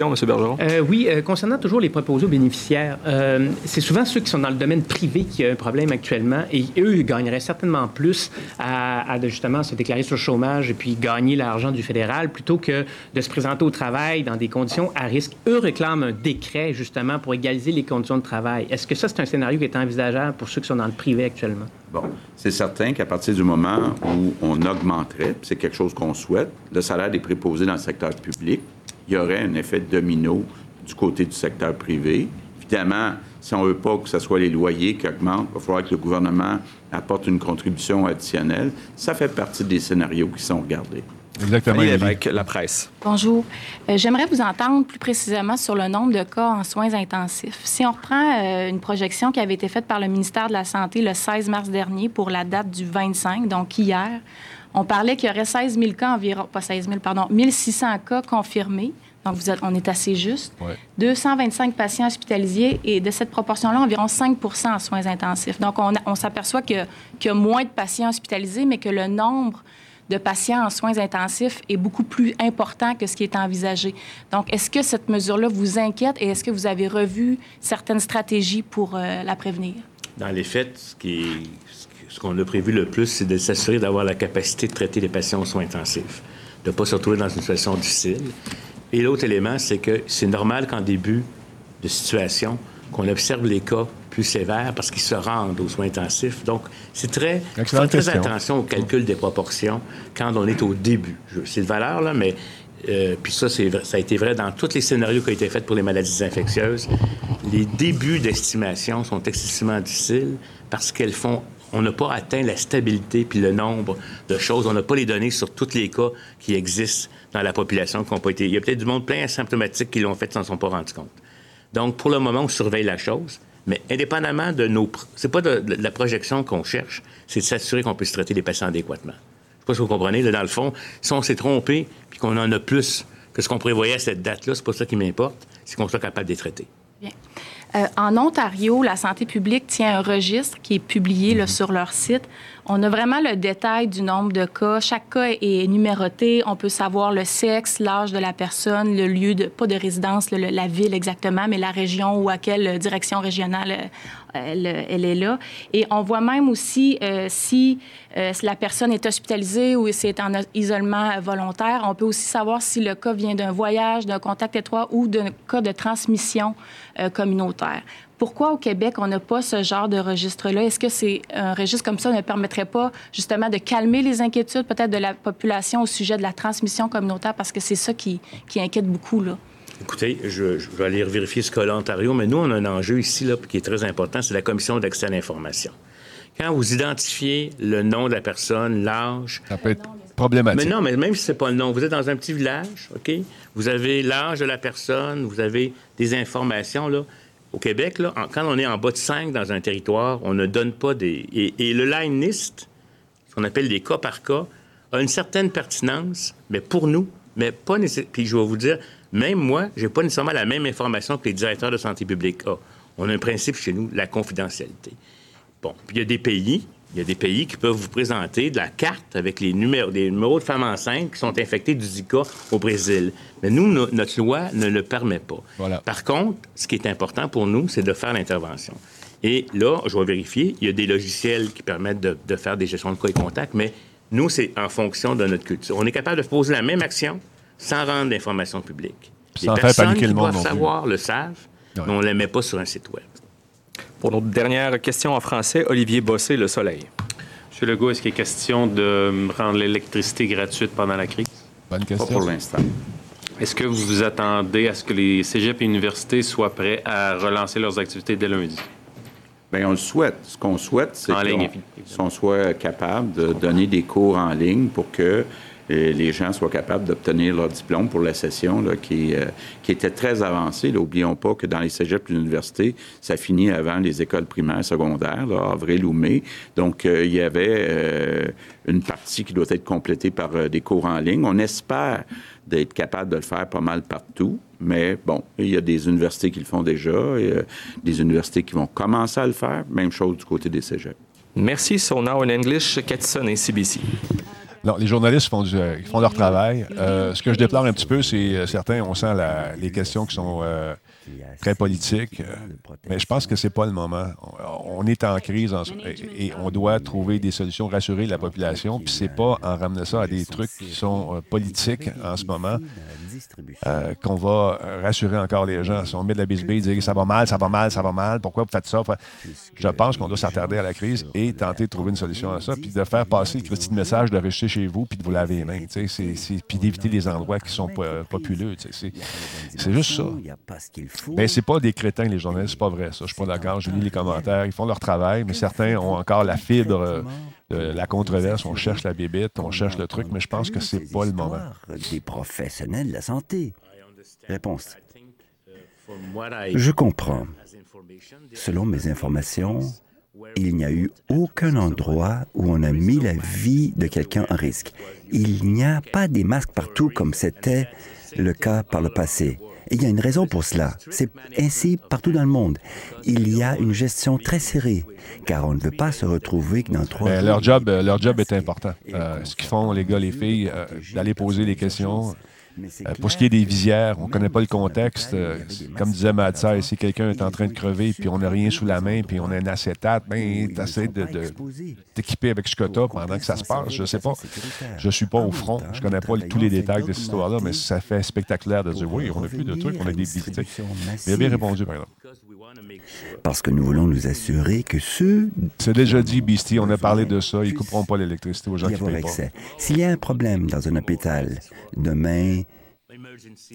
M. Bergeron? Euh, oui, euh, concernant toujours les proposés aux bénéficiaires, euh, c'est souvent ceux qui sont dans le domaine privé qui ont un problème actuellement et eux ils gagneraient certainement plus à, justement se déclarer sur le chômage et puis gagner l'argent du fédéral plutôt que de se présenter au travail dans des conditions à risque. Eux réclament un décret justement pour égaliser les conditions de travail. Est-ce que ça, c'est un scénario qui est envisageable pour ceux qui sont dans le privé actuellement? Bon, c'est certain qu'à partir du moment où on augmenterait, c'est quelque chose qu'on souhaite, le salaire des préposés dans le secteur public, il y aurait un effet domino du côté du secteur privé. Évidemment, si on ne veut pas que ce soit les loyers qui augmentent, il va falloir que le gouvernement apporte une contribution additionnelle. Ça fait partie des scénarios qui sont regardés. Exactement. Avec la presse. Bonjour. Euh, j'aimerais vous entendre plus précisément sur le nombre de cas en soins intensifs. Si on reprend euh, une projection qui avait été faite par le ministère de la Santé le 16 mars dernier pour la date du 25, donc hier, on parlait qu'il y aurait 16 000 cas environ, pas 16 000, pardon, 1600 cas confirmés. Donc, vous êtes, on est assez juste. 225 patients hospitalisés et de cette proportion-là, environ 5% en soins intensifs. Donc, on, s'aperçoit qu'il y a moins de patients hospitalisés, mais que le nombre de patients en soins intensifs est beaucoup plus important que ce qui est envisagé. Donc, est-ce que cette mesure-là vous inquiète et est-ce que vous avez revu certaines stratégies pour euh, la prévenir? Dans les faits, ce qui est, qu'on a prévu le plus, c'est de s'assurer d'avoir la capacité de traiter les patients aux soins intensifs, de ne pas se retrouver dans une situation difficile. Et l'autre élément, c'est que c'est normal qu'en début de situation, qu'on observe les cas plus sévères parce qu'ils se rendent aux soins intensifs. Donc, c'est très... Faire très attention au calcul des proportions quand on est au début. C'est de valeur, là, mais... Euh, puis ça, ça a été vrai dans tous les scénarios qui ont été faits pour les maladies infectieuses. Les débuts d'estimation sont excessivement difficiles parce qu'elles font on n'a pas atteint la stabilité puis le nombre de choses. On n'a pas les données sur tous les cas qui existent dans la population qui n'ont pas été. Il y a peut-être du monde plein asymptomatique qui l'ont fait sans s'en sont pas compte. Donc, pour le moment, on surveille la chose, mais indépendamment de nos. C'est pas de, la projection qu'on cherche, c'est de s'assurer qu'on puisse traiter les patients adéquatement. Je sais pas si vous comprenez. dans le fond, si on s'est trompé puis qu'on en a plus que ce qu'on prévoyait à cette date-là, c'est pas ça qui m'importe, c'est qu'on soit capable de les traiter. Bien. Euh, en Ontario, la santé publique tient un registre qui est publié là, mhm. sur leur site. On a vraiment le détail du nombre de cas. Chaque cas est numéroté. On peut savoir le sexe, l'âge de la personne, le lieu de, pas de résidence, la ville exactement, mais la région ou à quelle direction régionale euh, elle, elle est là. Et on voit même aussi euh, si, si, la personne est hospitalisée ou si est en isolement volontaire. On peut aussi savoir si le cas vient d'un voyage, d'un contact étroit ou d'un cas de transmission communautaire. Pourquoi au Québec, on n'a pas ce genre de registre-là? Est-ce que c'est un registre comme ça ne permettrait pas justement de calmer les inquiétudes peut-être de la population au sujet de la transmission communautaire? Parce que c'est ça qui, qui, inquiète beaucoup, là. Écoutez, je, vais aller vérifier ce cas-là Ontario, mais nous, on a un enjeu ici là, qui est très important, c'est la commission d'accès à l'information. Quand vous identifiez le nom de la personne, l'âge... Ça peut être problématique. Mais non, mais même si c'est pas le nom, vous êtes dans un petit village, OK? Vous avez l'âge de la personne, vous avez des informations, là au Québec, là, quand on est en bas de 5 dans un territoire, on ne donne pas des... Et, le line list, ce qu'on appelle des cas par cas, a une certaine pertinence, mais pour nous, mais pas nécessairement... Puis je vais vous dire, même moi, j'ai pas nécessairement la même information que les directeurs de santé publique ont. On a un principe chez nous, la confidentialité. Bon, puis il y a des pays il y a des pays qui peuvent vous présenter de la carte avec les numéros, des numéros de femmes enceintes qui sont infectées du Zika au Brésil. Mais nous, notre loi ne le permet pas. Par contre, ce qui est important pour nous, c'est de faire l'intervention. Et là, je vais vérifier, il y a des logiciels qui permettent de, faire des gestions de cas et contacts, mais nous, c'est en fonction de notre culture. On est capable de poser la même action sans rendre l'information publique. Sans les personnes qui doivent savoir le savent, mais on ne les met pas sur un site Web. Pour notre dernière question en français, Olivier Bossé, Le Soleil. Monsieur Legault, est-ce qu'il est question de rendre l'électricité gratuite pendant la crise? Bonne question. Pas pour l'instant. Est-ce que vous vous attendez à ce que les cégeps et universités soient prêts à relancer leurs activités dès lundi? Bien, on le souhaite. Ce qu'on souhaite, c'est qu'on soit capable de donner des cours en ligne pour que les gens soient capables d'obtenir leur diplôme pour la session qui, euh, qui était très avancée. N'oublions pas que dans les cégeps et l'université, ça finit avant les écoles primaires, secondaires, avril ou mai. Donc, euh, il y avait euh, une partie qui doit être complétée par des cours en ligne. On espère d'être capable de le faire pas mal partout. Mais bon, il y a des universités qui le font déjà, des universités qui vont commencer à le faire. Même chose du côté des cégeps. Merci. So now in English, Catson et CBC. Non, les journalistes font, euh, font leur travail. Euh, ce que je déplore un petit peu, c'est euh, certains, on sent les questions qui sont très politiques. mais je pense que c'est pas le moment. On, est en crise et, on doit trouver des solutions, rassurer la population. Puis c'est pas en ramenant ça à des trucs qui sont politiques en ce moment qu'on va rassurer encore les gens. Si on met de la bisbille, dire ça va mal, ça va mal, ça va mal, pourquoi vous faites ça? Je pense qu'on doit s'attarder à la crise et tenter de trouver une solution à ça, puis de faire passer le petit message de rester chez vous puis de vous laver les mains, puis d'éviter les endroits qui sont populeux. C'est juste ça. Mais c'est pas des crétins, les journalistes, c'est pas vrai, ça. Je suis pas d'accord. Je lis les commentaires. Ils font leur travail, mais certains ont encore la fibre de la controverse. On cherche la bébite, on cherche le truc, mais je pense que c'est pas le moment. Des professionnels de la santé. Réponse. Je comprends. Selon mes informations, il n'y a eu aucun endroit où on a mis la vie de quelqu'un en risque. Il n'y a pas des masques partout comme c'était le cas par le passé. Et il y a une raison pour cela. C'est ainsi partout dans le monde. Il y a une gestion très serrée, car on ne veut pas se retrouver dans trois. Mais leur job, euh, leur job est important. Euh, ce qu'ils font, les gars, les filles, euh, d'aller poser des questions, euh, pour ce qui est des visières, on ne connaît pas le contexte. Euh, comme disait Madsai, si quelqu'un est en train de crever puis on n'a rien sous la main puis on a un acétate, ben, tu essaies de, t'équiper avec ce que tu pendant que ça se passe. Je ne sais pas. Je ne suis pas au front. Je ne connais pas tous les détails de cette histoire-là, mais ça fait spectaculaire de dire oui, on n'a plus de trucs, on a des visites. Il a bien répondu, par exemple. Parce que nous voulons nous assurer que ceux... C'est déjà dit, Beastie, on a parlé de ça. Ils ne couperont pas l'électricité aux gens qui payent pas. S'il y a un problème dans un hôpital, demain,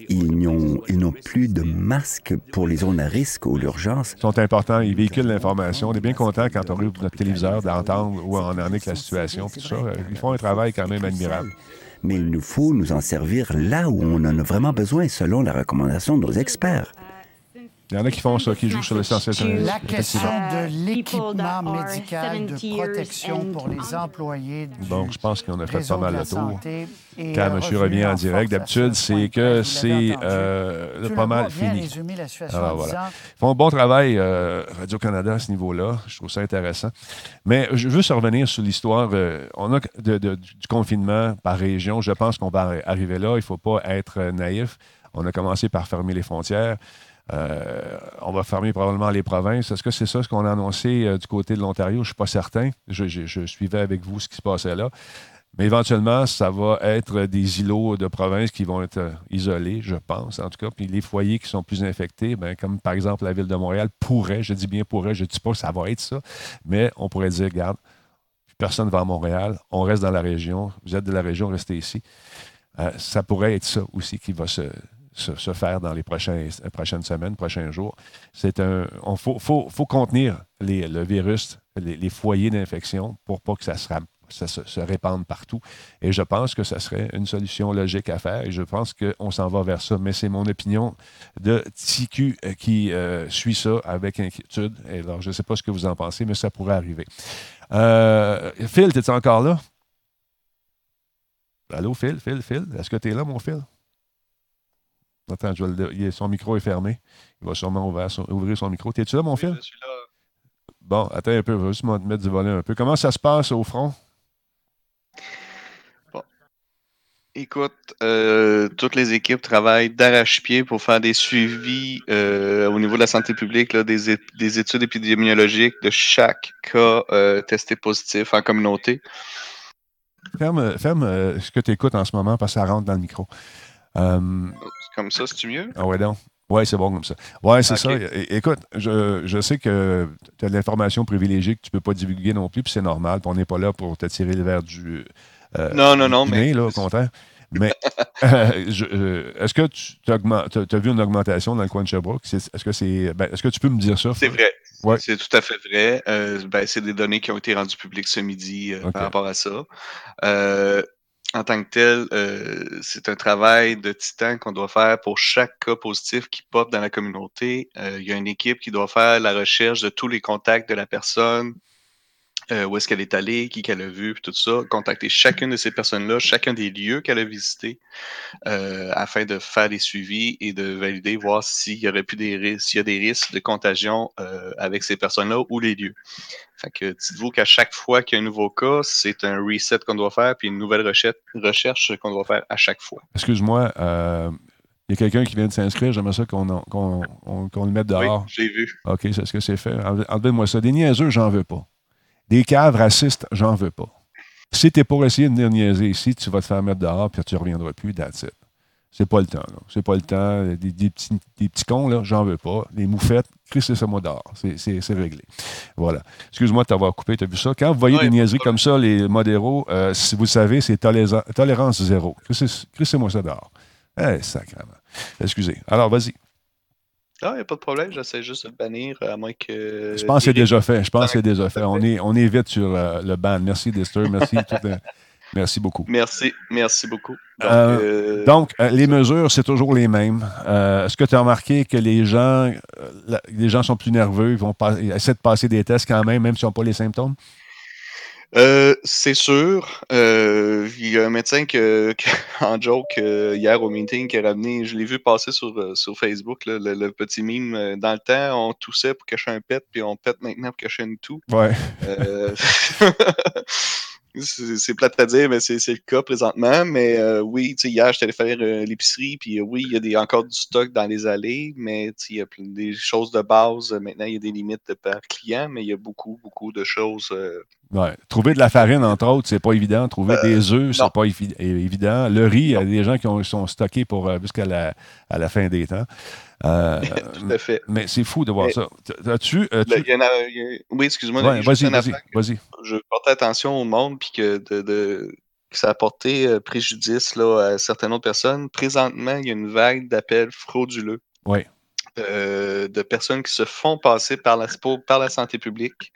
ils n'ont plus de masques pour les zones à risque ou l'urgence. Ils sont importants, ils véhiculent l'information. On est bien content quand on ouvre notre téléviseur d'entendre où on en est avec la situation. Tout ça. Ils font un travail quand même admirable. Mais il nous faut nous en servir là où on en a vraiment besoin selon la recommandation de nos experts. Il y en a qui font ça, qui jouent sur l'essentiel. La question de l'équipement médical de protection pour les employés du Donc, je pense qu'on a fait pas mal le tour. Quand euh, monsieur revient en direct, d'habitude, c'est que c'est euh, pas mal fini. Alors, voilà. Ils font un bon travail, euh, Radio-Canada, à ce niveau-là. Je trouve ça intéressant. Mais je veux juste revenir sur l'histoire on a du confinement par région. Je pense qu'on va arriver là. Il ne faut pas être naïf. On a commencé par fermer les frontières. On va fermer probablement les provinces. Est-ce que c'est ça ce qu'on a annoncé du côté de l'Ontario? Je ne suis pas certain. je, suivais avec vous ce qui se passait là. Mais éventuellement, ça va être des îlots de province qui vont être euh, isolés, je pense, en tout cas. Puis les foyers qui sont plus infectés, bien, comme par exemple la ville de Montréal, pourrait, je dis bien pourrait, je ne dis pas ça va être ça, mais on pourrait dire, regarde, personne ne va à Montréal, on reste dans la région, vous êtes de la région, restez ici. Euh, ça pourrait être ça aussi qui va se, faire dans les prochaines, prochaines semaines, prochains jours. C'est un. Il faut, faut, contenir le virus, les, les foyers d'infection pour pas que ça se ça se, répande partout. Et je pense que ce serait une solution logique à faire et je pense qu'on s'en va vers ça. Mais c'est mon opinion de TQ euh, qui euh, suit ça avec inquiétude. Alors, je ne sais pas ce que vous en pensez, mais ça pourrait arriver. Euh, Phil, es-tu encore là? Allô, Phil, Phil, Phil? Est-ce que tu es là, mon Phil? Attends, son micro est fermé. Il va sûrement ouvrir son, ouvrir son micro. Es-tu là, mon Phil? Je suis là. Bon, attends un peu, je vais juste mettre du volet un peu. Comment ça se passe au front? Écoute, euh, toutes les équipes travaillent d'arrache-pied pour faire des suivis euh, au niveau de la santé publique, des, études épidémiologiques de chaque cas euh, testé positif en communauté. Ferme, ferme ce que tu écoutes en ce moment parce que ça rentre dans le micro. Comme ça, c'est-tu mieux? Ah ouais, donc. Oui, c'est bon comme ça. Oui, c'est ça. écoute, je, sais que tu as de l'information privilégiée que tu ne peux pas divulguer non plus, puis c'est normal. on n'est pas là pour te tirer le verre du, euh, non, non, non. mais... là, au contraire. Mais euh, euh, est-ce que tu as, vu une augmentation dans le coin de Sherbrooke? Est-ce que, c'est, ben, est-ce que tu peux me dire ça? C'est vrai. Ouais. C'est tout à fait vrai. Ben, c'est des données qui ont été rendues publiques ce midi par rapport à ça. En tant que tel, c'est un travail de titan qu'on doit faire pour chaque cas positif qui pop dans la communauté. Il y a une équipe qui doit faire la recherche de tous les contacts de la personne, euh, où est-ce qu'elle est allée, qui qu'elle a vu, tout ça, contacter chacune de ces personnes-là, chacun des lieux qu'elle a visités, euh, afin de faire des suivis et de valider, voir s'il y aurait plus des s'il y a des risques de contagion euh, avec ces personnes-là ou les lieux. Fait que dites-vous qu'à chaque fois qu'il y a un nouveau cas, c'est un reset qu'on doit faire, puis une nouvelle recherche, qu'on doit faire à chaque fois. Excuse-moi, il y a quelqu'un qui vient de s'inscrire, j'aimerais ça qu'on le mette dehors. Oui, j'ai vu. OK, c'est ce que c'est fait. Enlevez-moi ça. Des niaiseux, j'en veux pas. Des caves racistes, j'en veux pas. Si tu es pour essayer de venir niaiser ici, tu vas te faire mettre dehors puis tu ne reviendras plus, that's it. C'est pas le temps. C'est pas le temps. Des, petits, des petits cons, là, j'en veux pas. Les moufettes, Chris, c'est moi dehors. C'est réglé. Voilà. Excuse-moi de t'avoir coupé. Tu as vu ça? Quand vous voyez des niaiseries comme ça, les modéraux, euh, si vous savez, c'est tolérance zéro. Chris, c'est moi ça dehors. Eh, sacrément. Excusez. Alors, vas-y. Ah, il n'y a pas de problème, j'essaie juste de le bannir, à moins que. Je pense que c'est déjà fait. Je pense que c'est déjà fait. On est, on est vite sur euh, le ban. Merci, Dester. Merci. merci beaucoup. Merci. Merci beaucoup. Donc, euh, euh, les mesures, c'est toujours les mêmes. Est-ce que tu as remarqué que les gens, les gens sont plus nerveux, ils vont essayer de passer des tests quand même, même s'ils n'ont pas les symptômes? Euh, c'est sûr. Euh, il y a un médecin que, en joke euh, hier au meeting qui a ramené, je l'ai vu passer sur, sur Facebook, le, petit mime. Dans le temps, on toussait pour cacher un pet, puis on pète maintenant pour cacher une toux. Ouais. c'est plate à dire, mais c'est le cas présentement. Mais oui, hier, je allé faire l'épicerie, puis oui, il y a des, encore du stock dans les allées, mais il y a des choses de base. Maintenant, il y a des limites par client, mais il y a beaucoup, beaucoup de choses Ouais. Trouver de la farine, entre autres, c'est pas évident. Trouver euh, des œufs, c'est pas évident. Le riz, il y a des gens qui sont stockés pour euh, jusqu'à la, à la fin des temps. Euh, Tout à fait. Mais c'est fou de voir ça. As-tu. oui, excuse-moi. vas-y, vas-y, vas-y. Je portais attention au monde, puis que, de, ça a porté préjudice là, à certaines autres personnes. Présentement, il y a une vague d'appels frauduleux. Oui. de personnes qui se font passer par la, par la santé publique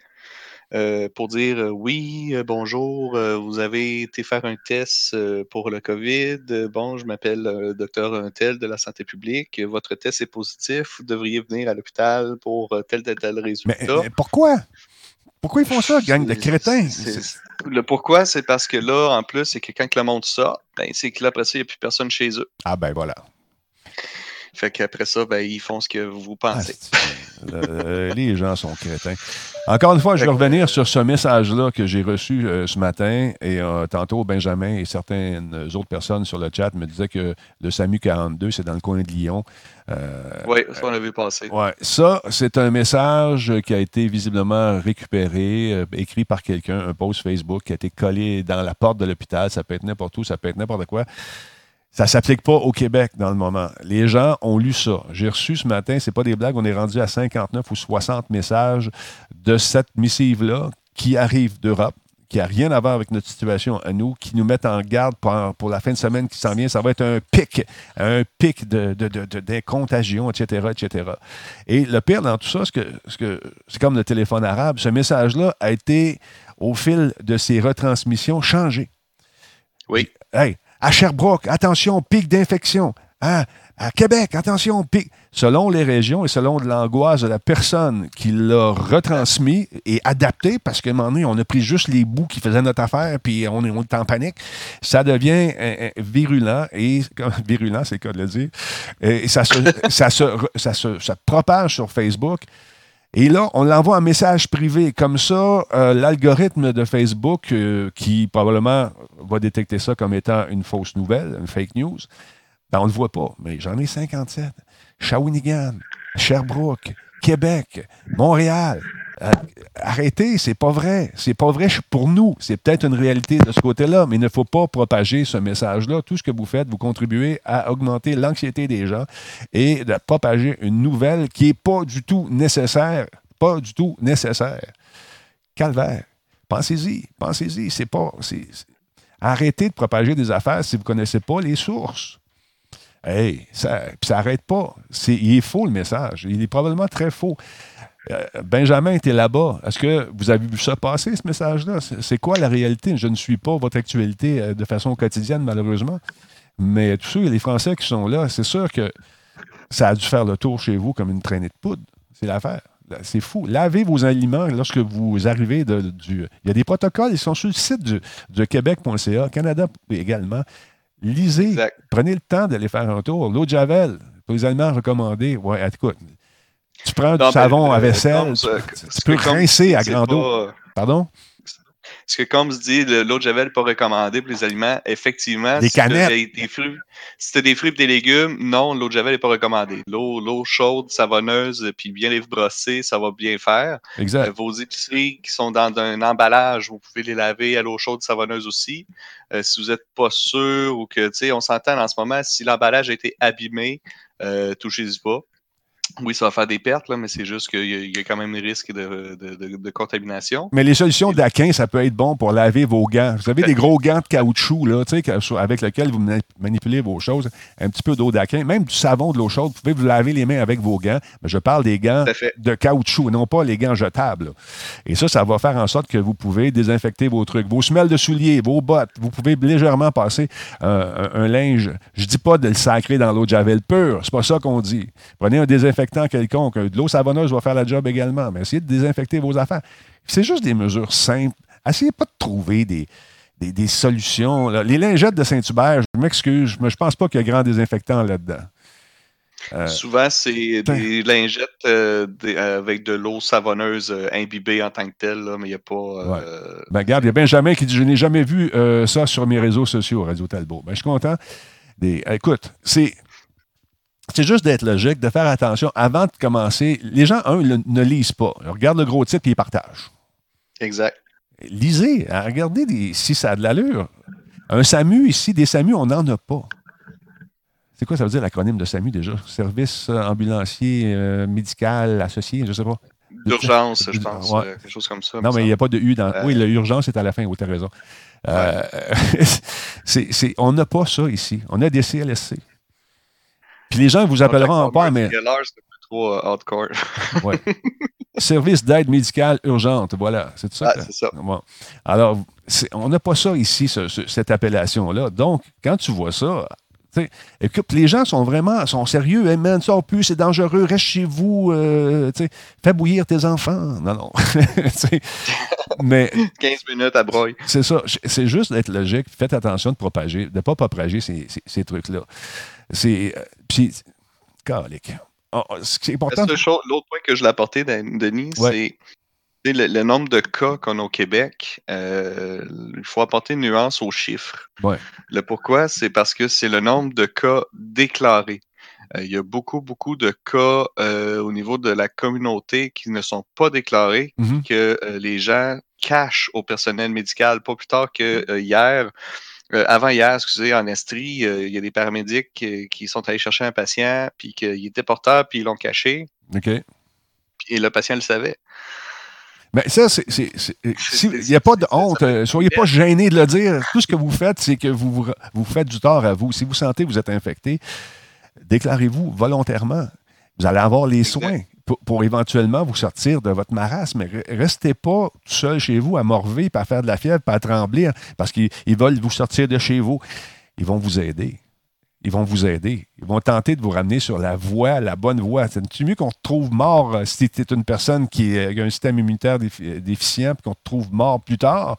euh, pour dire euh, oui, bonjour, vous avez été faire un test pour le COVID. Bon, je m'appelle docteur Untel de la santé publique. Votre test est positif. Vous devriez venir à l'hôpital pour tel, tel, tel résultat. Mais, pourquoi? Pourquoi ils font ça, gang de crétins? Le pourquoi, c'est parce que là, en plus, c'est que quand le monde sort, ben, c'est que là, après ça, il n'y a plus personne chez eux. Ah ben voilà. Fait qu'après ça, ben, ils font ce que vous pensez. Ah, les gens sont crétins. Encore une fois, je vais revenir sur ce message-là que j'ai reçu euh, ce matin. Et euh, tantôt, Benjamin et certaines autres personnes sur le chat me disaient que le SAMU 42, c'est dans le coin de Lyon. Euh, oui, ça, on l'a vu passer. Ouais. Ça, c'est un message qui a été visiblement récupéré, écrit par quelqu'un, un post Facebook qui a été collé dans la porte de l'hôpital. Ça peut être n'importe où, ça peut être n'importe quoi. Ça ne s'applique pas au Québec dans le moment. Les gens ont lu ça. J'ai reçu ce matin, c'est pas des blagues, on est rendu à 59 ou 60 messages de cette missive-là qui arrive d'Europe, qui n'a rien à voir avec notre situation à nous, qui nous mettent en garde pour, la fin de semaine qui s'en vient. Ça va être un pic, un pic de, de, de, contagions, etc., etc. Et le pire dans tout ça, c'est que, c'est comme le téléphone arabe. Ce message-là a été, au fil de ses retransmissions, changé. Oui. Hey, à Sherbrooke, attention, pic d'infection. À Québec, attention, pic. Selon les régions et selon l'angoisse de la personne qui l'a retransmis et adapté, parce qu'à un moment donné, on a pris juste les bouts qui faisaient notre affaire, puis on est, on en panique, ça devient euh, euh, virulent, et virulent, c'est le de le dire, ça se propage sur Facebook. Et là, on l'envoie un message privé. Comme ça, euh, l'algorithme de Facebook, euh, qui probablement va détecter ça comme étant une fausse nouvelle, une fake news, ben, on ne le voit pas. Mais j'en ai 57. Shawinigan, Sherbrooke, Québec, Montréal, arrêtez, c'est pas vrai. C'est pas vrai pour nous. C'est peut-être une réalité de ce côté-là, mais il ne faut pas propager ce message-là. Tout ce que vous faites, vous contribuez à augmenter l'anxiété des gens et de propager une nouvelle qui n'est pas du tout nécessaire. Pas du tout nécessaire. Calvaire. Pensez-y, pensez-y. C'est pas. Arrêtez de propager des affaires si vous ne connaissez pas les sources. Hey, ça, ça n'arrête pas. il est faux le message. Il est probablement très faux. Euh, Benjamin était là-bas. Est-ce que vous avez vu ça passer, ce message-là? C'est quoi la réalité? Je ne suis pas votre actualité euh, de façon quotidienne, malheureusement. Mais tous ceux, les Français qui sont là, c'est sûr que ça a dû faire le tour chez vous comme une traînée de poudre. C'est l'affaire. C'est fou. Lavez vos aliments lorsque vous arrivez de, du. Il y a des protocoles, ils sont sur le site du, du Québec.ca, Canada également. Lisez, prenez le temps d'aller faire un tour. L'eau de Javel, pour les aliments recommandés. Ouais, écoute, tu prends du savon à vaisselle, tu, peux rincer à grand eau. Pardon? Parce que comme se dit, l'eau de javel n'est pas recommandé pour les aliments. Effectivement, si as des, fruits, si des fruits et des légumes, non, l'eau de javel n'est pas recommandée. L'eau chaude, savonneuse, puis bien les brosser, ça va bien faire. Exact. Euh, vos épiceries qui sont dans un emballage, vous pouvez les laver à l'eau chaude, savonneuse aussi. Euh, si vous n'êtes pas sûr ou que, tu sais, on s'entend en ce moment, si l'emballage a été abîmé, euh, touchez-y pas. Oui, ça va faire des pertes, là, mais c'est juste qu'il y, a quand même des risques de, de, contamination. Mais les solutions d'Aquin, ça peut être bon pour laver vos gants. Vous avez des gros gants de caoutchouc là, avec lesquels vous manipulez vos choses. Un petit peu d'eau d'Aquin, même du savon de l'eau chaude. Vous pouvez vous laver les mains avec vos gants. Mais je parle des gants de caoutchouc, non pas les gants jetables. Et ça, ça va faire en sorte que vous pouvez désinfecter vos trucs. Vos semelles de souliers, vos bottes. Vous pouvez légèrement passer euh, un, linge. Je dis pas de le sacrer dans l'eau de javel pure. C'est pas ça qu'on dit. Prenez un désinfectant quelconque. De l'eau savonneuse va faire la job également, mais essayez de désinfecter vos affaires. C'est juste des mesures simples. Essayez pas de trouver des, des, solutions. Les lingettes de Saint-Hubert, je m'excuse, mais je pense pas qu'il y a grand désinfectant là-dedans. Euh, Souvent, c'est des lingettes euh, avec de l'eau savonneuse euh, imbibée en tant que telle, mais il n'y a pas. Ben, regarde, il y a Benjamin qui dit Je n'ai jamais vu ça sur mes réseaux sociaux, Radio Talbot. Ben, je suis content. Des... Écoute, c'est c'est juste d'être logique, de faire attention avant de commencer. Les gens, un, ne lisent pas. Ils regardent le gros titre et ils partagent. Exact. Lisez, hein, regardez si ça a de l'allure. Un SAMU ici, des SAMU, on n'en a pas. C'est quoi ça veut dire l'acronyme de SAMU déjà? Service ambulancier euh, médical associé, je ne sais pas. D'urgence, je pense. Euh, quelque chose comme ça. Non, mais il n'y a pas de U dans. Oui, l'urgence est à la fin, vous avez raison. Euh, on n'a pas ça ici. On a des CLSC. Puis les gens vous appelleront pas, mais. trop hardcore. ouais. Service d'aide médicale urgente, voilà, c'est ça. c'est ça. Alors, on n'a pas ça ici, cette appellation-là. Donc, quand tu vois ça, écoute, les gens sont vraiment sont sérieux. Hey, man, sors plus, c'est dangereux, reste chez vous. Euh, fais bouillir tes enfants. Non, non. mais, 15 minutes à broye. C'est ça. C'est juste d'être logique. Faites attention de propager, de ne pas propager ces, ces, trucs-là. C'est. Euh, puis, calique. Oh, important. L'autre point que je l'ai apporté, Denis, c'est le, nombre de cas qu'on a au Québec, euh, il faut apporter une nuance aux chiffres. Le pourquoi, c'est parce que c'est le nombre de cas déclarés. Euh, il y a beaucoup, beaucoup de cas euh, au niveau de la communauté qui ne sont pas déclarés, mm-hmm. que les gens cachent au personnel médical. Pas plus tard que hier, avant hier, excusez, en Estrie, il y a des paramédics qui sont allés chercher un patient, puis qu'il était porteur, puis ils l'ont caché. OK. Et le patient le savait. Mais ça, c'est. Il n'y a pas de honte. Euh, soyez pas gênés de le dire. Tout ce que vous faites, c'est que vous, vous faites du tort à vous. Si vous sentez que vous êtes infecté, déclarez-vous volontairement. Vous allez avoir les soins pour, éventuellement vous sortir de votre marasme. Mais restez pas tout seul chez vous à morver, pas à faire de la fièvre, pas à trembler, hein, parce qu'ils veulent vous sortir de chez vous. Ils vont vous aider ils vont vous aider. Ils vont tenter de vous ramener sur la voie, la bonne voie. C'est mieux qu'on te trouve mort euh, si tu es une personne qui a un système immunitaire déficient puis qu'on te trouve mort plus tard?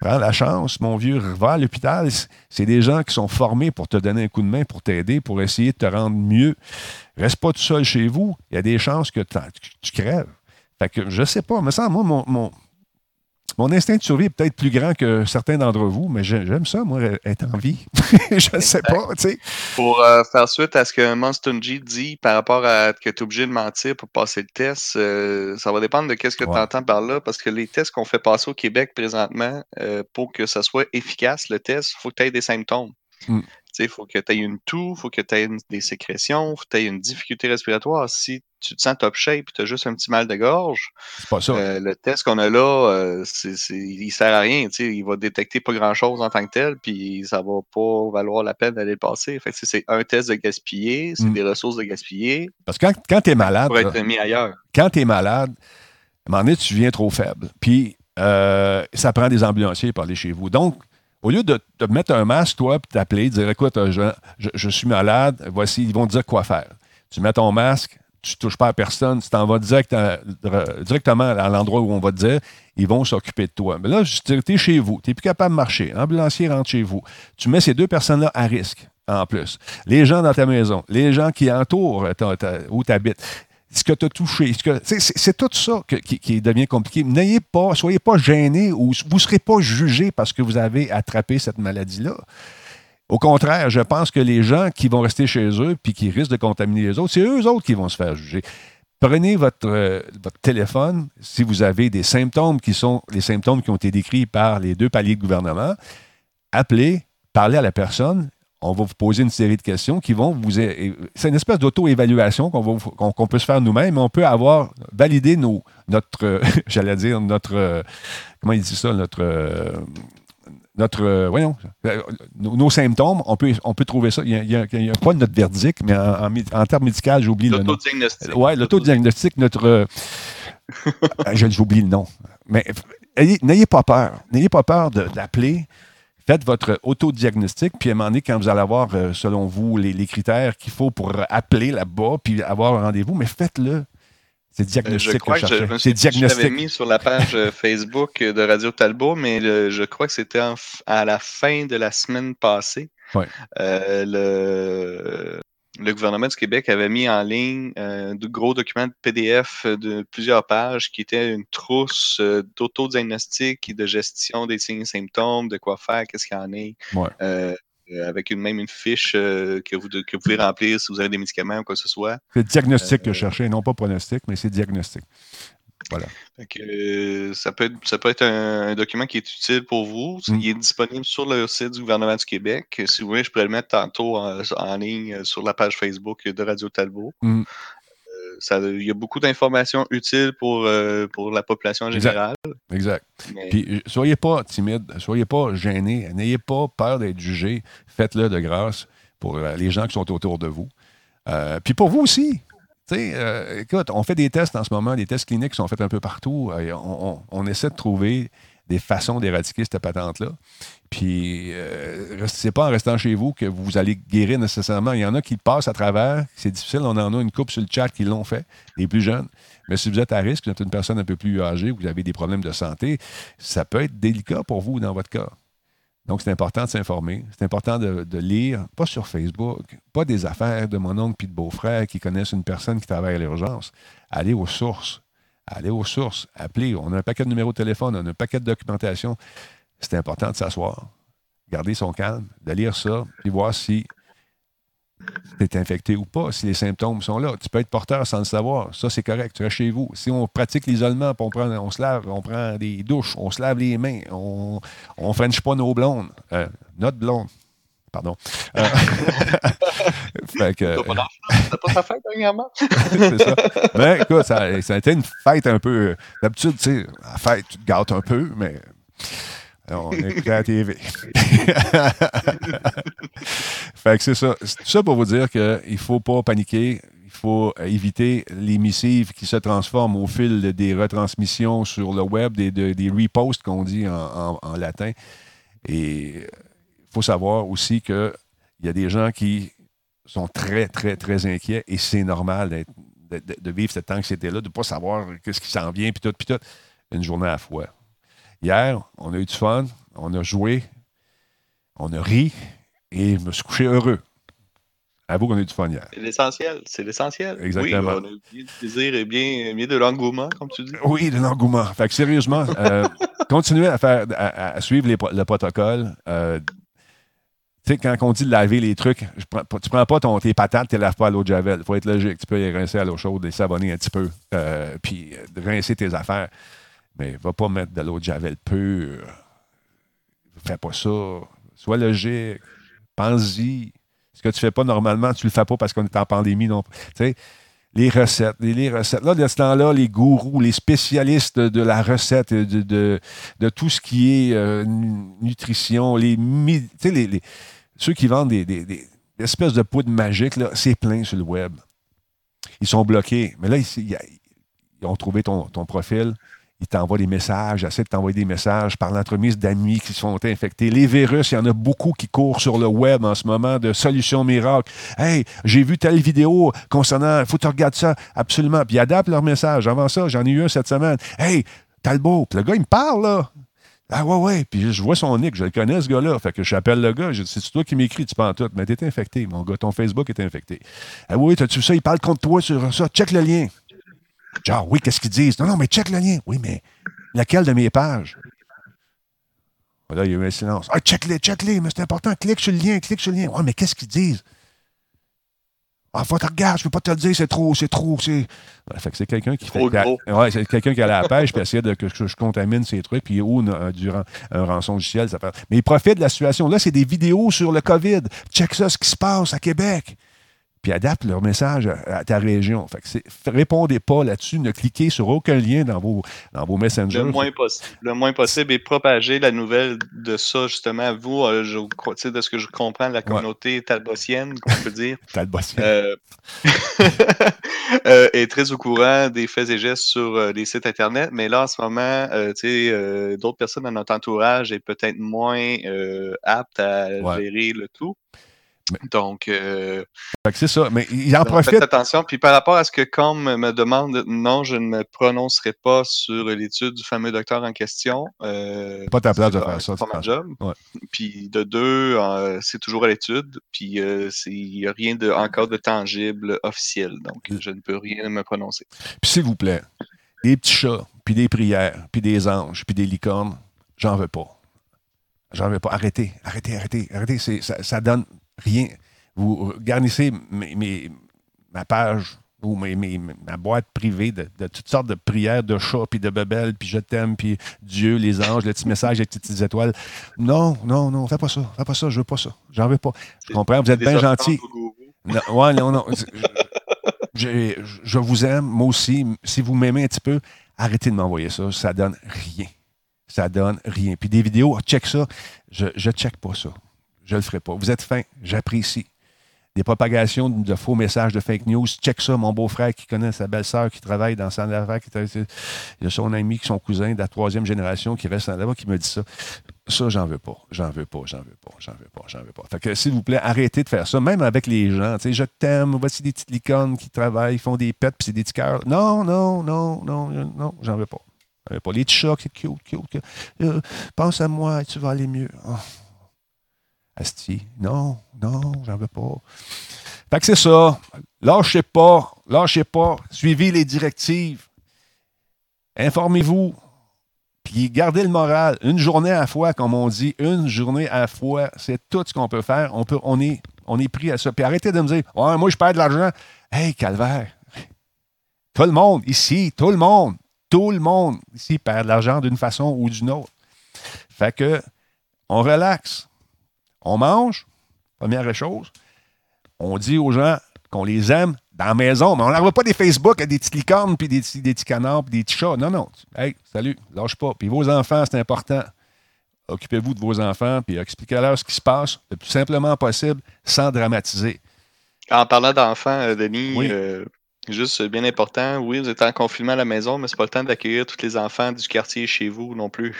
Prends la chance, mon vieux, va à l'hôpital. C'est des gens qui sont formés pour te donner un coup de main, pour t'aider, pour essayer de te rendre mieux. Reste pas tout seul chez vous. Il y a des chances que tu crèves. Fait que je sais pas, mais ça, moi, mon instinct de survie est peut-être plus grand que certains d'entre vous, mais j'aime ça, moi, être en vie. je ne sais pas, tu sais. Pour euh, faire suite à ce que Monstunji dit par rapport à que tu es obligé de mentir pour passer le test, euh, ça va dépendre de ce que tu entends par là, parce que les tests qu'on fait passer au Québec présentement, euh, pour que ça soit efficace, le test, il faut que tu aies des symptômes. Mm. Il faut que tu aies une toux, il faut que tu aies des sécrétions, il faut que tu aies une difficulté respiratoire. Si tu te sens top shape et tu as juste un petit mal de gorge, euh, le test qu'on a là, euh, il ne sert à rien. Il va détecter pas grand-chose en tant que tel, puis ça va pas valoir la peine d'aller le passer. Fait c'est un test de gaspiller, c'est mmh. des ressources de gaspiller. Parce que quand, tu es malade, pour être mis ailleurs. quand tu es malade, à un moment donné, tu viens trop faible. Puis euh, ça prend des ambulanciers pour aller chez vous. Donc, au lieu de te mettre un masque, toi, puis t'appeler, dire écoute, je, je, suis malade, voici, ils vont te dire quoi faire. Tu mets ton masque, tu ne touches pas à personne, tu t'en vas direct directement à l'endroit où on va te dire, ils vont s'occuper de toi. Mais là, tu es chez vous, tu n'es plus capable de marcher, ambulancier rentre chez vous. Tu mets ces deux personnes-là à risque en plus. Les gens dans ta maison, les gens qui entourent où tu habites ce que tu as touché. C'est tout ça qui, devient compliqué. N'ayez pas, soyez pas gênés ou vous ne serez pas jugés parce que vous avez attrapé cette maladie-là. Au contraire, je pense que les gens qui vont rester chez eux puis qui risquent de contaminer les autres, c'est eux autres qui vont se faire juger. Prenez votre, euh, votre, téléphone si vous avez des symptômes qui sont les symptômes qui ont été décrits par les deux paliers de gouvernement. Appelez, parlez à la personne on va vous poser une série de questions qui vont vous. C'est une espèce d'auto-évaluation qu'on peut se faire nous-mêmes, mais on peut avoir validé nos, notre, j'allais dire, notre. Comment il dit ça, notre. notre, voyons, nos, symptômes, on peut, on peut trouver ça. Il n'y a, pas notre verdict, mais en, termes médicaux, j'oublie le nom. L'autodiagnostic. Oui, l'autodiagnostic, notre. J'oublie le nom. Mais n'ayez pas peur. N'ayez pas peur d'appeler faites votre autodiagnostic, puis à un moment donné, quand vous allez avoir, euh, selon vous, les, critères qu'il faut pour appeler là-bas, puis avoir un rendez-vous, mais faites-le. C'est ben, diagnostic je crois que, je, diagnostic. Mis sur la page euh, Facebook de Radio Talbot, mais je crois que c'était à la fin de la semaine passée. Ouais. Euh, le, le gouvernement du Québec avait mis en ligne euh, gros document de PDF de plusieurs pages qui était une trousse euh, d'autodiagnostic et de gestion des signes et symptômes, de quoi faire, qu'est-ce qu'il y en a. Euh, avec une, même une fiche que, vous, que vous pouvez remplir si vous avez des médicaments ou quoi que ce soit. C'est diagnostic que je cherchais, non pas pronostic, mais c'est diagnostic. Voilà. Euh, ça, peut être, ça peut être un, document qui est utile pour vous. Mm. Il est disponible sur le site du gouvernement du Québec. Si vous voulez, je pourrais le mettre tantôt en, ligne euh, sur la page Facebook de Radio Talbot. Mm. Euh, il y a beaucoup d'informations utiles pour, pour la population en général. Exact. Puis, soyez pas timide, soyez pas gêné, n'ayez pas peur d'être jugé. Faites-le de grâce pour les gens qui sont autour de vous. Euh, puis pour vous aussi. Euh, écoute, on fait des tests en ce moment, des tests cliniques sont faits un peu partout. on, essaie de trouver des façons d'éradiquer cette patente-là. Puis, euh, c'est pas en restant chez vous que vous allez guérir nécessairement. Il y en a qui passent à travers. C'est difficile. On en a une coupe sur le chat qui l'ont fait, les plus jeunes. Mais si vous êtes à risque, vous êtes une personne un peu plus âgée, vous avez des problèmes de santé, ça peut être délicat pour vous dans votre cas. Donc, c'est important de s'informer. C'est important de, lire, pas sur Facebook, pas des affaires de mon oncle et de beau-frère qui connaissent une personne qui travaille à l'urgence. Allez aux sources. Allez aux sources. Appelez. On a un paquet de numéros de téléphone, on a un paquet de documentation. C'est important de s'asseoir, garder son calme, de lire ça, puis voir si tu es infecté ou pas, si les symptômes sont là. Tu peux être porteur sans le savoir. Ça, c'est correct. Tu restes chez vous. Si on pratique l'isolement, on, prend, on se lave, on prend des douches, on se lave les mains, on ne french pas nos blondes. Euh, notre blonde. Pardon. Euh, fait que. Pas ta fête dernièrement? c'est ça. Mais écoute, ça, ça, a été une fête un peu. D'habitude, tu sais, la fête, tu te gâtes un peu, mais on écoutait la TV. fait que c'est ça. C'est ça pour vous dire qu'il ne faut pas paniquer. Il faut éviter les missives qui se transforment au fil des retransmissions sur le web, des, des reposts qu'on dit en, latin. Et il faut savoir aussi qu'il y a des gens qui sont très, très, très inquiets et c'est normal de, vivre cette anxiété-là, de ne pas savoir ce qui s'en vient, puis tout, puis tout. Une journée à la fois. Hier, on a eu du fun, on a joué, on a ri et je me suis couché heureux. Avoue qu'on a eu du fun hier. C'est l'essentiel, c'est l'essentiel. Exactement. Oui, on a eu du plaisir et bien, bien de l'engouement, comme tu dis. Oui, de l'engouement. Fait que sérieusement, euh, continuez à, faire, à, suivre le protocole. Euh, tu sais, quand on dit de laver les trucs, je prends, tu prends pas ton, tes patates, tu les laves pas à l'eau de javel. Il faut être logique. Tu peux les rincer à l'eau chaude, les savonner un petit peu, euh, puis rincer tes affaires. Mais va pas mettre de l'eau de javel pure. Fais pas ça. Sois logique. Pense-y. Ce que tu fais pas normalement, tu le fais pas parce qu'on est en pandémie non les recettes, les, recettes. Là, de ce temps-là, les gourous, les spécialistes de, la recette, de, de, tout ce qui est euh, nutrition, les, les, ceux qui vendent des, espèces de poudre magique, c'est plein sur le web. Ils sont bloqués. Mais là, ils, ils ont trouvé ton, ton profil il t'envoie des messages, essaie de t'envoyer des messages par l'entremise d'amis qui sont infectés. Les virus, il y en a beaucoup qui courent sur le web en ce moment de solutions miracles. Hey, j'ai vu telle vidéo concernant, faut que tu regardes ça, absolument. Puis ils adaptent leur message. Avant ça, j'en ai eu un cette semaine. Hey, Talbot. Le gars, il me parle, là. Ah ouais, ouais. Puis je vois son nick, je le connais, ce gars-là. Fait que j'appelle le gars, c'est toi qui m'écris, tu penses tout. Mais t'es infecté, mon gars, ton Facebook est infecté. Ah oui, t'as-tu ça? Il parle contre toi sur ça. Check le lien. Genre, oui, qu'est-ce qu'ils disent? Non, non, mais check le lien. Oui, mais laquelle de mes pages? Là, il y a eu un silence. Ah, check-les, check-les, mais c'est important. Clique sur le lien, clique sur le lien. Oui, mais qu'est-ce qu'ils disent? Ah, faut que tu regardes, je peux pas te le dire, c'est trop, c'est trop, c'est. fait que c'est quelqu'un qui fait. Ouais, c'est quelqu'un qui a la pêche, puis essaie de que je, contamine ces trucs, puis ou durant un rançon logiciel, ça fait. Mais il profite de la situation. Là, c'est des vidéos sur le COVID. Check ça, ce qui se passe à Québec puis adaptent leur message à, ta région. Fait que répondez pas là-dessus, ne cliquez sur aucun lien dans vos, dans vos messengers. Le moins, possible, le moins possible et propager la nouvelle de ça, justement, à vous, euh, je, de ce que je comprends, la communauté talbotienne, qu'on peut dire. talbotienne. Euh, euh, est très au courant des faits et gestes sur les sites Internet, mais là, en ce moment, d'autres personnes dans notre entourage est peut-être moins aptes à gérer le tout. Donc, euh, c'est ça. Mais il en profite. Faites attention. Puis par rapport à ce que Com me demande, non, je ne me prononcerai pas sur l'étude du fameux docteur en question. Euh, pas ta place de faire ça. C'est pas job. Puis de deux, euh, c'est toujours à l'étude. Puis il n'y a rien de, encore de tangible officiel. Donc, je ne peux rien me prononcer. Puis s'il vous plaît, des petits chats, puis des prières, puis des anges, puis des licornes, j'en veux pas. J'en veux pas. Arrêtez, arrêtez, arrêtez, arrêtez. Ça, ça donne rien. Vous garnissez ma page ou ma boîte privée de, toutes sortes de prières, de chats, puis de bebelles, puis je t'aime, puis Dieu, les anges, le petit message, les petites étoiles. Non, non, non, fais pas ça. Fais pas ça, je veux pas ça. J'en veux pas. Je comprends, vous êtes bien gentil. Non, ouais, non, non. je, je, vous aime, moi aussi. Si vous m'aimez un petit peu, arrêtez de m'envoyer ça. Ça donne rien. Ça donne rien. Puis des vidéos, check ça. Je ne check pas ça je ne le ferai pas. Vous êtes fin, j'apprécie. des propagations de faux messages, de fake news. Check ça, mon beau-frère qui connaît sa belle-sœur qui travaille dans son affaire, il y a son ami, son cousin de la troisième génération qui reste là-bas qui me dit ça. Ça, j'en veux pas. J'en veux pas, j'en veux pas, j'en veux pas, j'en veux pas. Fait que, s'il vous plaît, arrêtez de faire ça, même avec les gens. Tu sais, je t'aime, voici des petites licornes qui travaillent, font des pets, puis c'est des petits cœurs. Non, non, non, non, non, j'en veux pas. J'en veux pas. Les chats, c'est cute, cute. Euh, pense à moi, tu vas aller mieux. Oh. Non, non, j'en veux pas. Fait que c'est ça. Lâchez pas, lâchez pas. Suivez les directives. Informez-vous. Puis gardez le moral. Une journée à la fois, comme on dit, une journée à la fois, c'est tout ce qu'on peut faire. On, peut, on, est, on est pris à ça. Puis arrêtez de me dire, ouais, moi, je perds de l'argent. Hey, calvaire. Tout le monde ici, tout le monde, tout le monde ici perd de l'argent d'une façon ou d'une autre. Fait que, on relaxe. On mange, première chose. On dit aux gens qu'on les aime dans la maison, mais on n'envoie pas des Facebook à des petites licornes, puis des, des petits canards, puis des petits chats. Non, non. Hey, salut, lâche pas. Puis vos enfants, c'est important. Occupez-vous de vos enfants, puis expliquez-leur ce qui se passe le plus simplement possible, sans dramatiser. En parlant d'enfants, euh, Denis, euh, juste bien important, oui, vous êtes en confinement à la maison, mais c'est pas le temps d'accueillir tous les enfants du quartier chez vous non plus.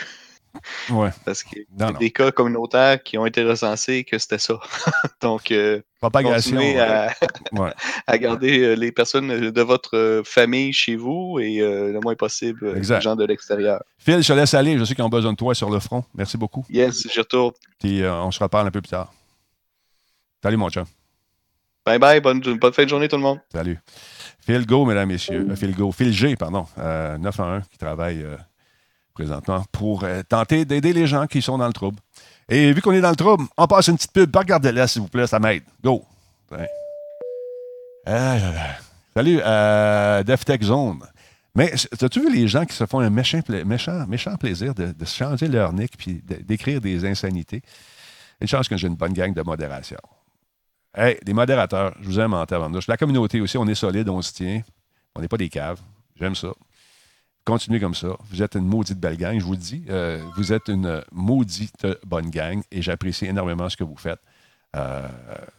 Ouais. Parce qu'il y a des cas communautaires qui ont été recensés que c'était ça. Donc, euh, Propagation, à, à, garder euh, les personnes de votre euh, famille chez vous et le moins possible les gens de l'extérieur. Phil, je te laisse aller. Je sais qu'ils ont besoin de toi sur le front. Merci beaucoup. Yes, je retourne. Puis on se reparle un peu plus tard. Salut, mon chum. Bye bye. Bonne, bonne fin de journée, tout le monde. Salut. Phil Go, mesdames, messieurs. Phil Go. Phil G, pardon. 9 1, qui travaille présentement pour euh, tenter d'aider les gens qui sont dans le trouble. Et vu qu'on est dans le trouble, on passe une petite pub. Regardez-la, s'il vous plaît, ça m'aide. Go! Salut, euh, DevTech Zone. Mais as-tu vu les gens qui se font un méchant, méchant, méchant plaisir de, changer leur nick puis d'écrire des insanités? Une chance que j'ai une bonne gang de modération. Hey, des modérateurs, je vous aime en termes La communauté aussi, on est solide, on se tient. On n'est pas des caves. J'aime ça. Continuez comme ça. Vous êtes une maudite belle gang, je vous le dis. Euh, vous êtes une maudite bonne gang et j'apprécie énormément ce que vous faites. Euh,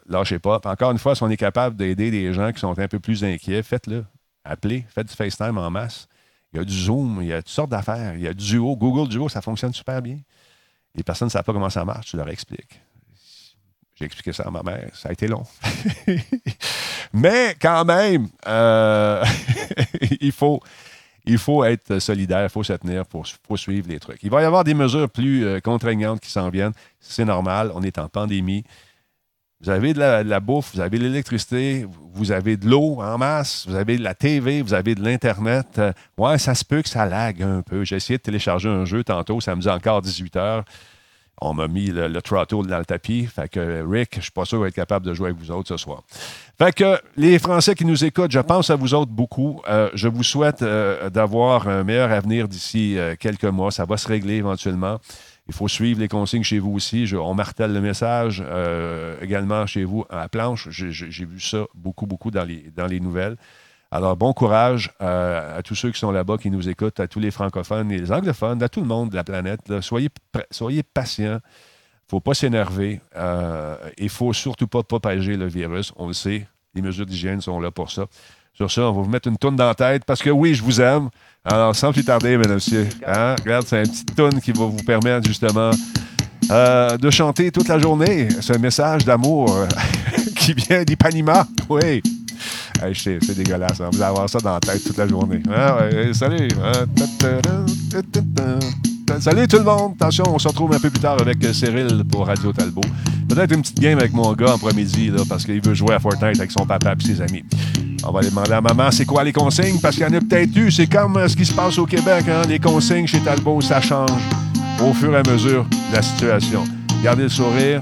lâchez pas. encore une fois, si on est capable d'aider des gens qui sont un peu plus inquiets, faites-le. Appelez, faites du FaceTime en masse. Il y a du Zoom, il y a toutes sortes d'affaires. Il y a du Duo. Google Duo, ça fonctionne super bien. Les personnes ne savent pas comment ça marche, tu leur expliques. J'ai expliqué ça à ma mère. Ça a été long. Mais quand même, euh, il faut il faut être solidaire, il faut se tenir, il faut, suivre les trucs. Il va y avoir des mesures plus euh, contraignantes qui s'en viennent. C'est normal, on est en pandémie. Vous avez de la, bouffe, vous avez de l'électricité, vous avez de l'eau en masse, vous avez de la TV, vous avez de l'Internet. Euh, ouais, ça se peut que ça lague un peu. J'ai essayé de télécharger un jeu tantôt, ça me dit encore 18 heures on m'a mis le, le, dans le tapis. Fait que Rick, je suis pas sûr d'être capable de jouer avec vous autres ce soir. Fait que les Français qui nous écoutent, je pense à vous autres beaucoup. Euh, je vous souhaite euh, d'avoir un meilleur avenir d'ici euh, quelques mois. Ça va se régler éventuellement. Il faut suivre les consignes chez vous aussi. on martèle le message également chez vous à la planche. J'ai vu ça beaucoup, beaucoup dans les, dans les nouvelles. Alors, bon courage euh, à tous ceux qui sont là-bas, qui nous écoutent, à tous les francophones et les anglophones, à tout le monde de la planète. Soyez, soyez patients. Il ne faut pas s'énerver. Euh, il ne faut surtout pas propager le virus. On le sait. Les mesures d'hygiène sont là pour ça. Sur ça, on va vous mettre une toune dans la tête parce que oui, je vous aime. Alors, sans plus tarder, mesdames et messieurs, hein, regarde, c'est un petit toune qui va vous permettre justement euh, de chanter toute la journée ce message d'amour qui vient d'Ipanima. Oui c'est dégueulasse. Hein. Vous allez avoir ça dans la tête toute la journée. Ah salut. Salut tout le monde. Attention, on se retrouve un peu plus tard avec euh, Cyril pour Radio Talbot. Peut-être une petite game avec mon gars en après-midi parce qu'il veut jouer à Fortnite avec son papa et ses amis. On va aller demander à maman c'est quoi les consignes? Parce qu'il y en a peut-être eu. C'est comme euh, ce qui se passe au Québec. Hein. Les consignes chez Talbot, ça change au fur et à mesure de la situation. Gardez le sourire.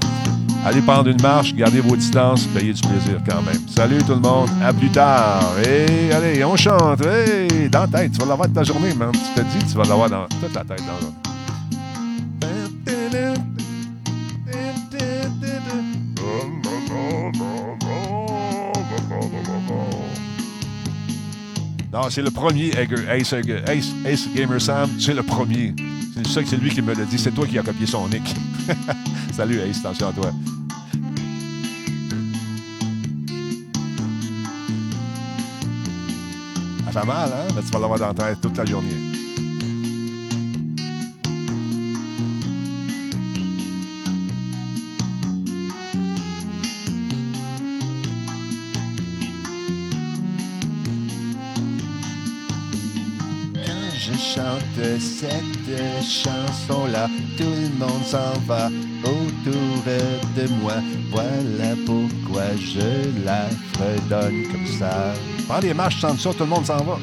Allez prendre une marche, gardez vos distances, payez du plaisir quand même. Salut tout le monde, à plus tard. Et allez, on chante. Hey, dans la tête, tu vas l'avoir toute ta journée, man. Tu te dis, tu vas l'avoir dans toute la tête. Dans Non, c'est le premier Ace, Ace, Ace Gamer Sam, c'est le premier. Je sais que c'est lui qui me l'a dit. C'est toi qui as copié son nick. Salut, Ace. Attention à toi. Ça fait mal, hein? Mais tu vas l'avoir dans la tête toute la journée. Cette chanson-là, tout le monde s'en va autour de moi. Voilà pourquoi je la fredonne comme ça. Prends des marches, chante ça, tout le monde s'en va.